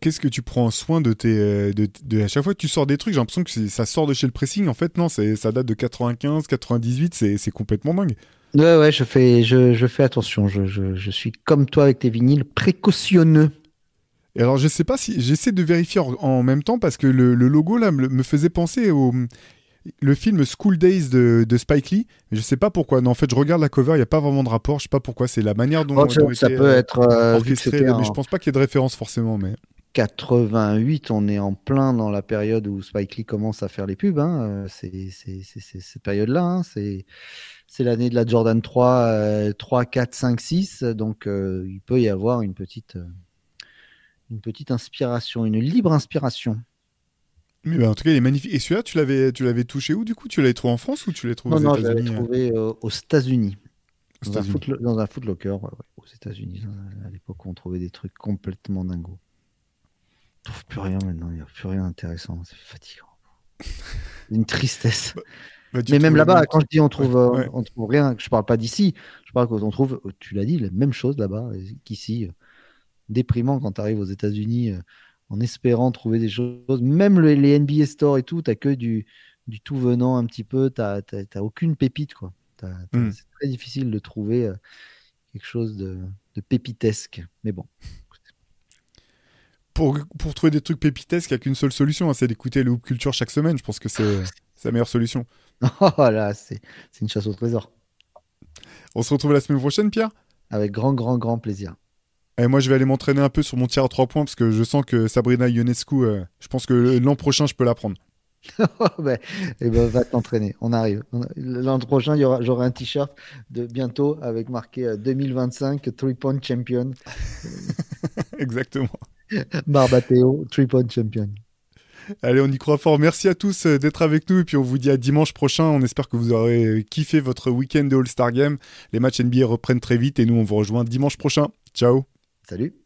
Qu'est-ce que tu prends soin de tes. Euh, de, à chaque fois que tu sors des trucs, j'ai l'impression que ça sort de chez le pressing. En fait, non, ça date de 95, 98, c'est complètement dingue. Ouais, ouais, je fais, je, fais attention. Je, je, suis comme toi avec tes vinyles, précautionneux. Et alors, je sais pas si. J'essaie de vérifier en, même temps parce que le, le logo là me, me faisait penser au le film School Days de, Spike Lee, je sais pas pourquoi. Non, en fait, je regarde la cover, il n'y a pas vraiment de rapport. Je sais pas pourquoi. C'est la manière dont, oh, ça, peut être euh, orchestré. Mais je pense pas qu'il y ait de référence forcément. Mais 88, on est en plein dans la période où Spike Lee commence à faire les pubs. Hein. Euh, c'est cette période-là. Hein. C'est l'année de la Jordan 3, 3, 4, 5, 6. Donc, euh, il peut y avoir une petite, une petite inspiration, une libre inspiration. Mais bah, en tout cas, il est magnifique. Et celui-là, tu l'avais, tu l'avais touché où du coup? Tu l'avais trouvé en France ou tu l'as trouvé aux États-Unis Non, je l'avais trouvé euh, aux États-Unis. Dans, dans, un footlocker, ouais, aux États-Unis. À l'époque, on trouvait des trucs complètement dingos. trouve plus rien maintenant. Il n'y a plus rien d'intéressant. C'est fatigant. *laughs* Une tristesse. Bah, bah, mais même là-bas, quand je dis on trouve, euh, on trouve rien, je parle pas d'ici. Je parle qu'on trouve, tu l'as dit, la même chose là-bas qu'ici. Déprimant quand tu arrives aux États-Unis en espérant trouver des choses. Même les NBA Store et tout, tu que du, du tout venant un petit peu. Tu n'as aucune pépite. quoi. Hmm. C'est très difficile de trouver quelque chose de, de pépitesque. Mais bon pour, pour trouver des trucs pépitesques, il n'y a qu'une seule solution, hein, c'est d'écouter le Hoop Culture chaque semaine. Je pense que c'est la meilleure solution. *laughs* Oh là, c'est une chasse au trésor. On se retrouve la semaine prochaine, Pierre? Avec grand, grand, grand plaisir. Et moi, je vais aller m'entraîner un peu sur mon tir à 3 points parce que je sens que Sabrina Ionescu, euh, je pense que l'an prochain, je peux la prendre. *laughs* ben, eh ben, va t'entraîner. On arrive. L'an prochain, j'aurai un t-shirt de bientôt avec marqué 2025 3 Point Champion. *laughs* Exactement. *laughs* Barbateo, triple champion. Allez, on y croit fort. Merci à tous euh, d'être avec nous et puis on vous dit à dimanche prochain. On espère que vous aurez kiffé votre week-end de All-Star Game. Les matchs NBA reprennent très vite et nous on vous rejoint dimanche prochain. Ciao. Salut.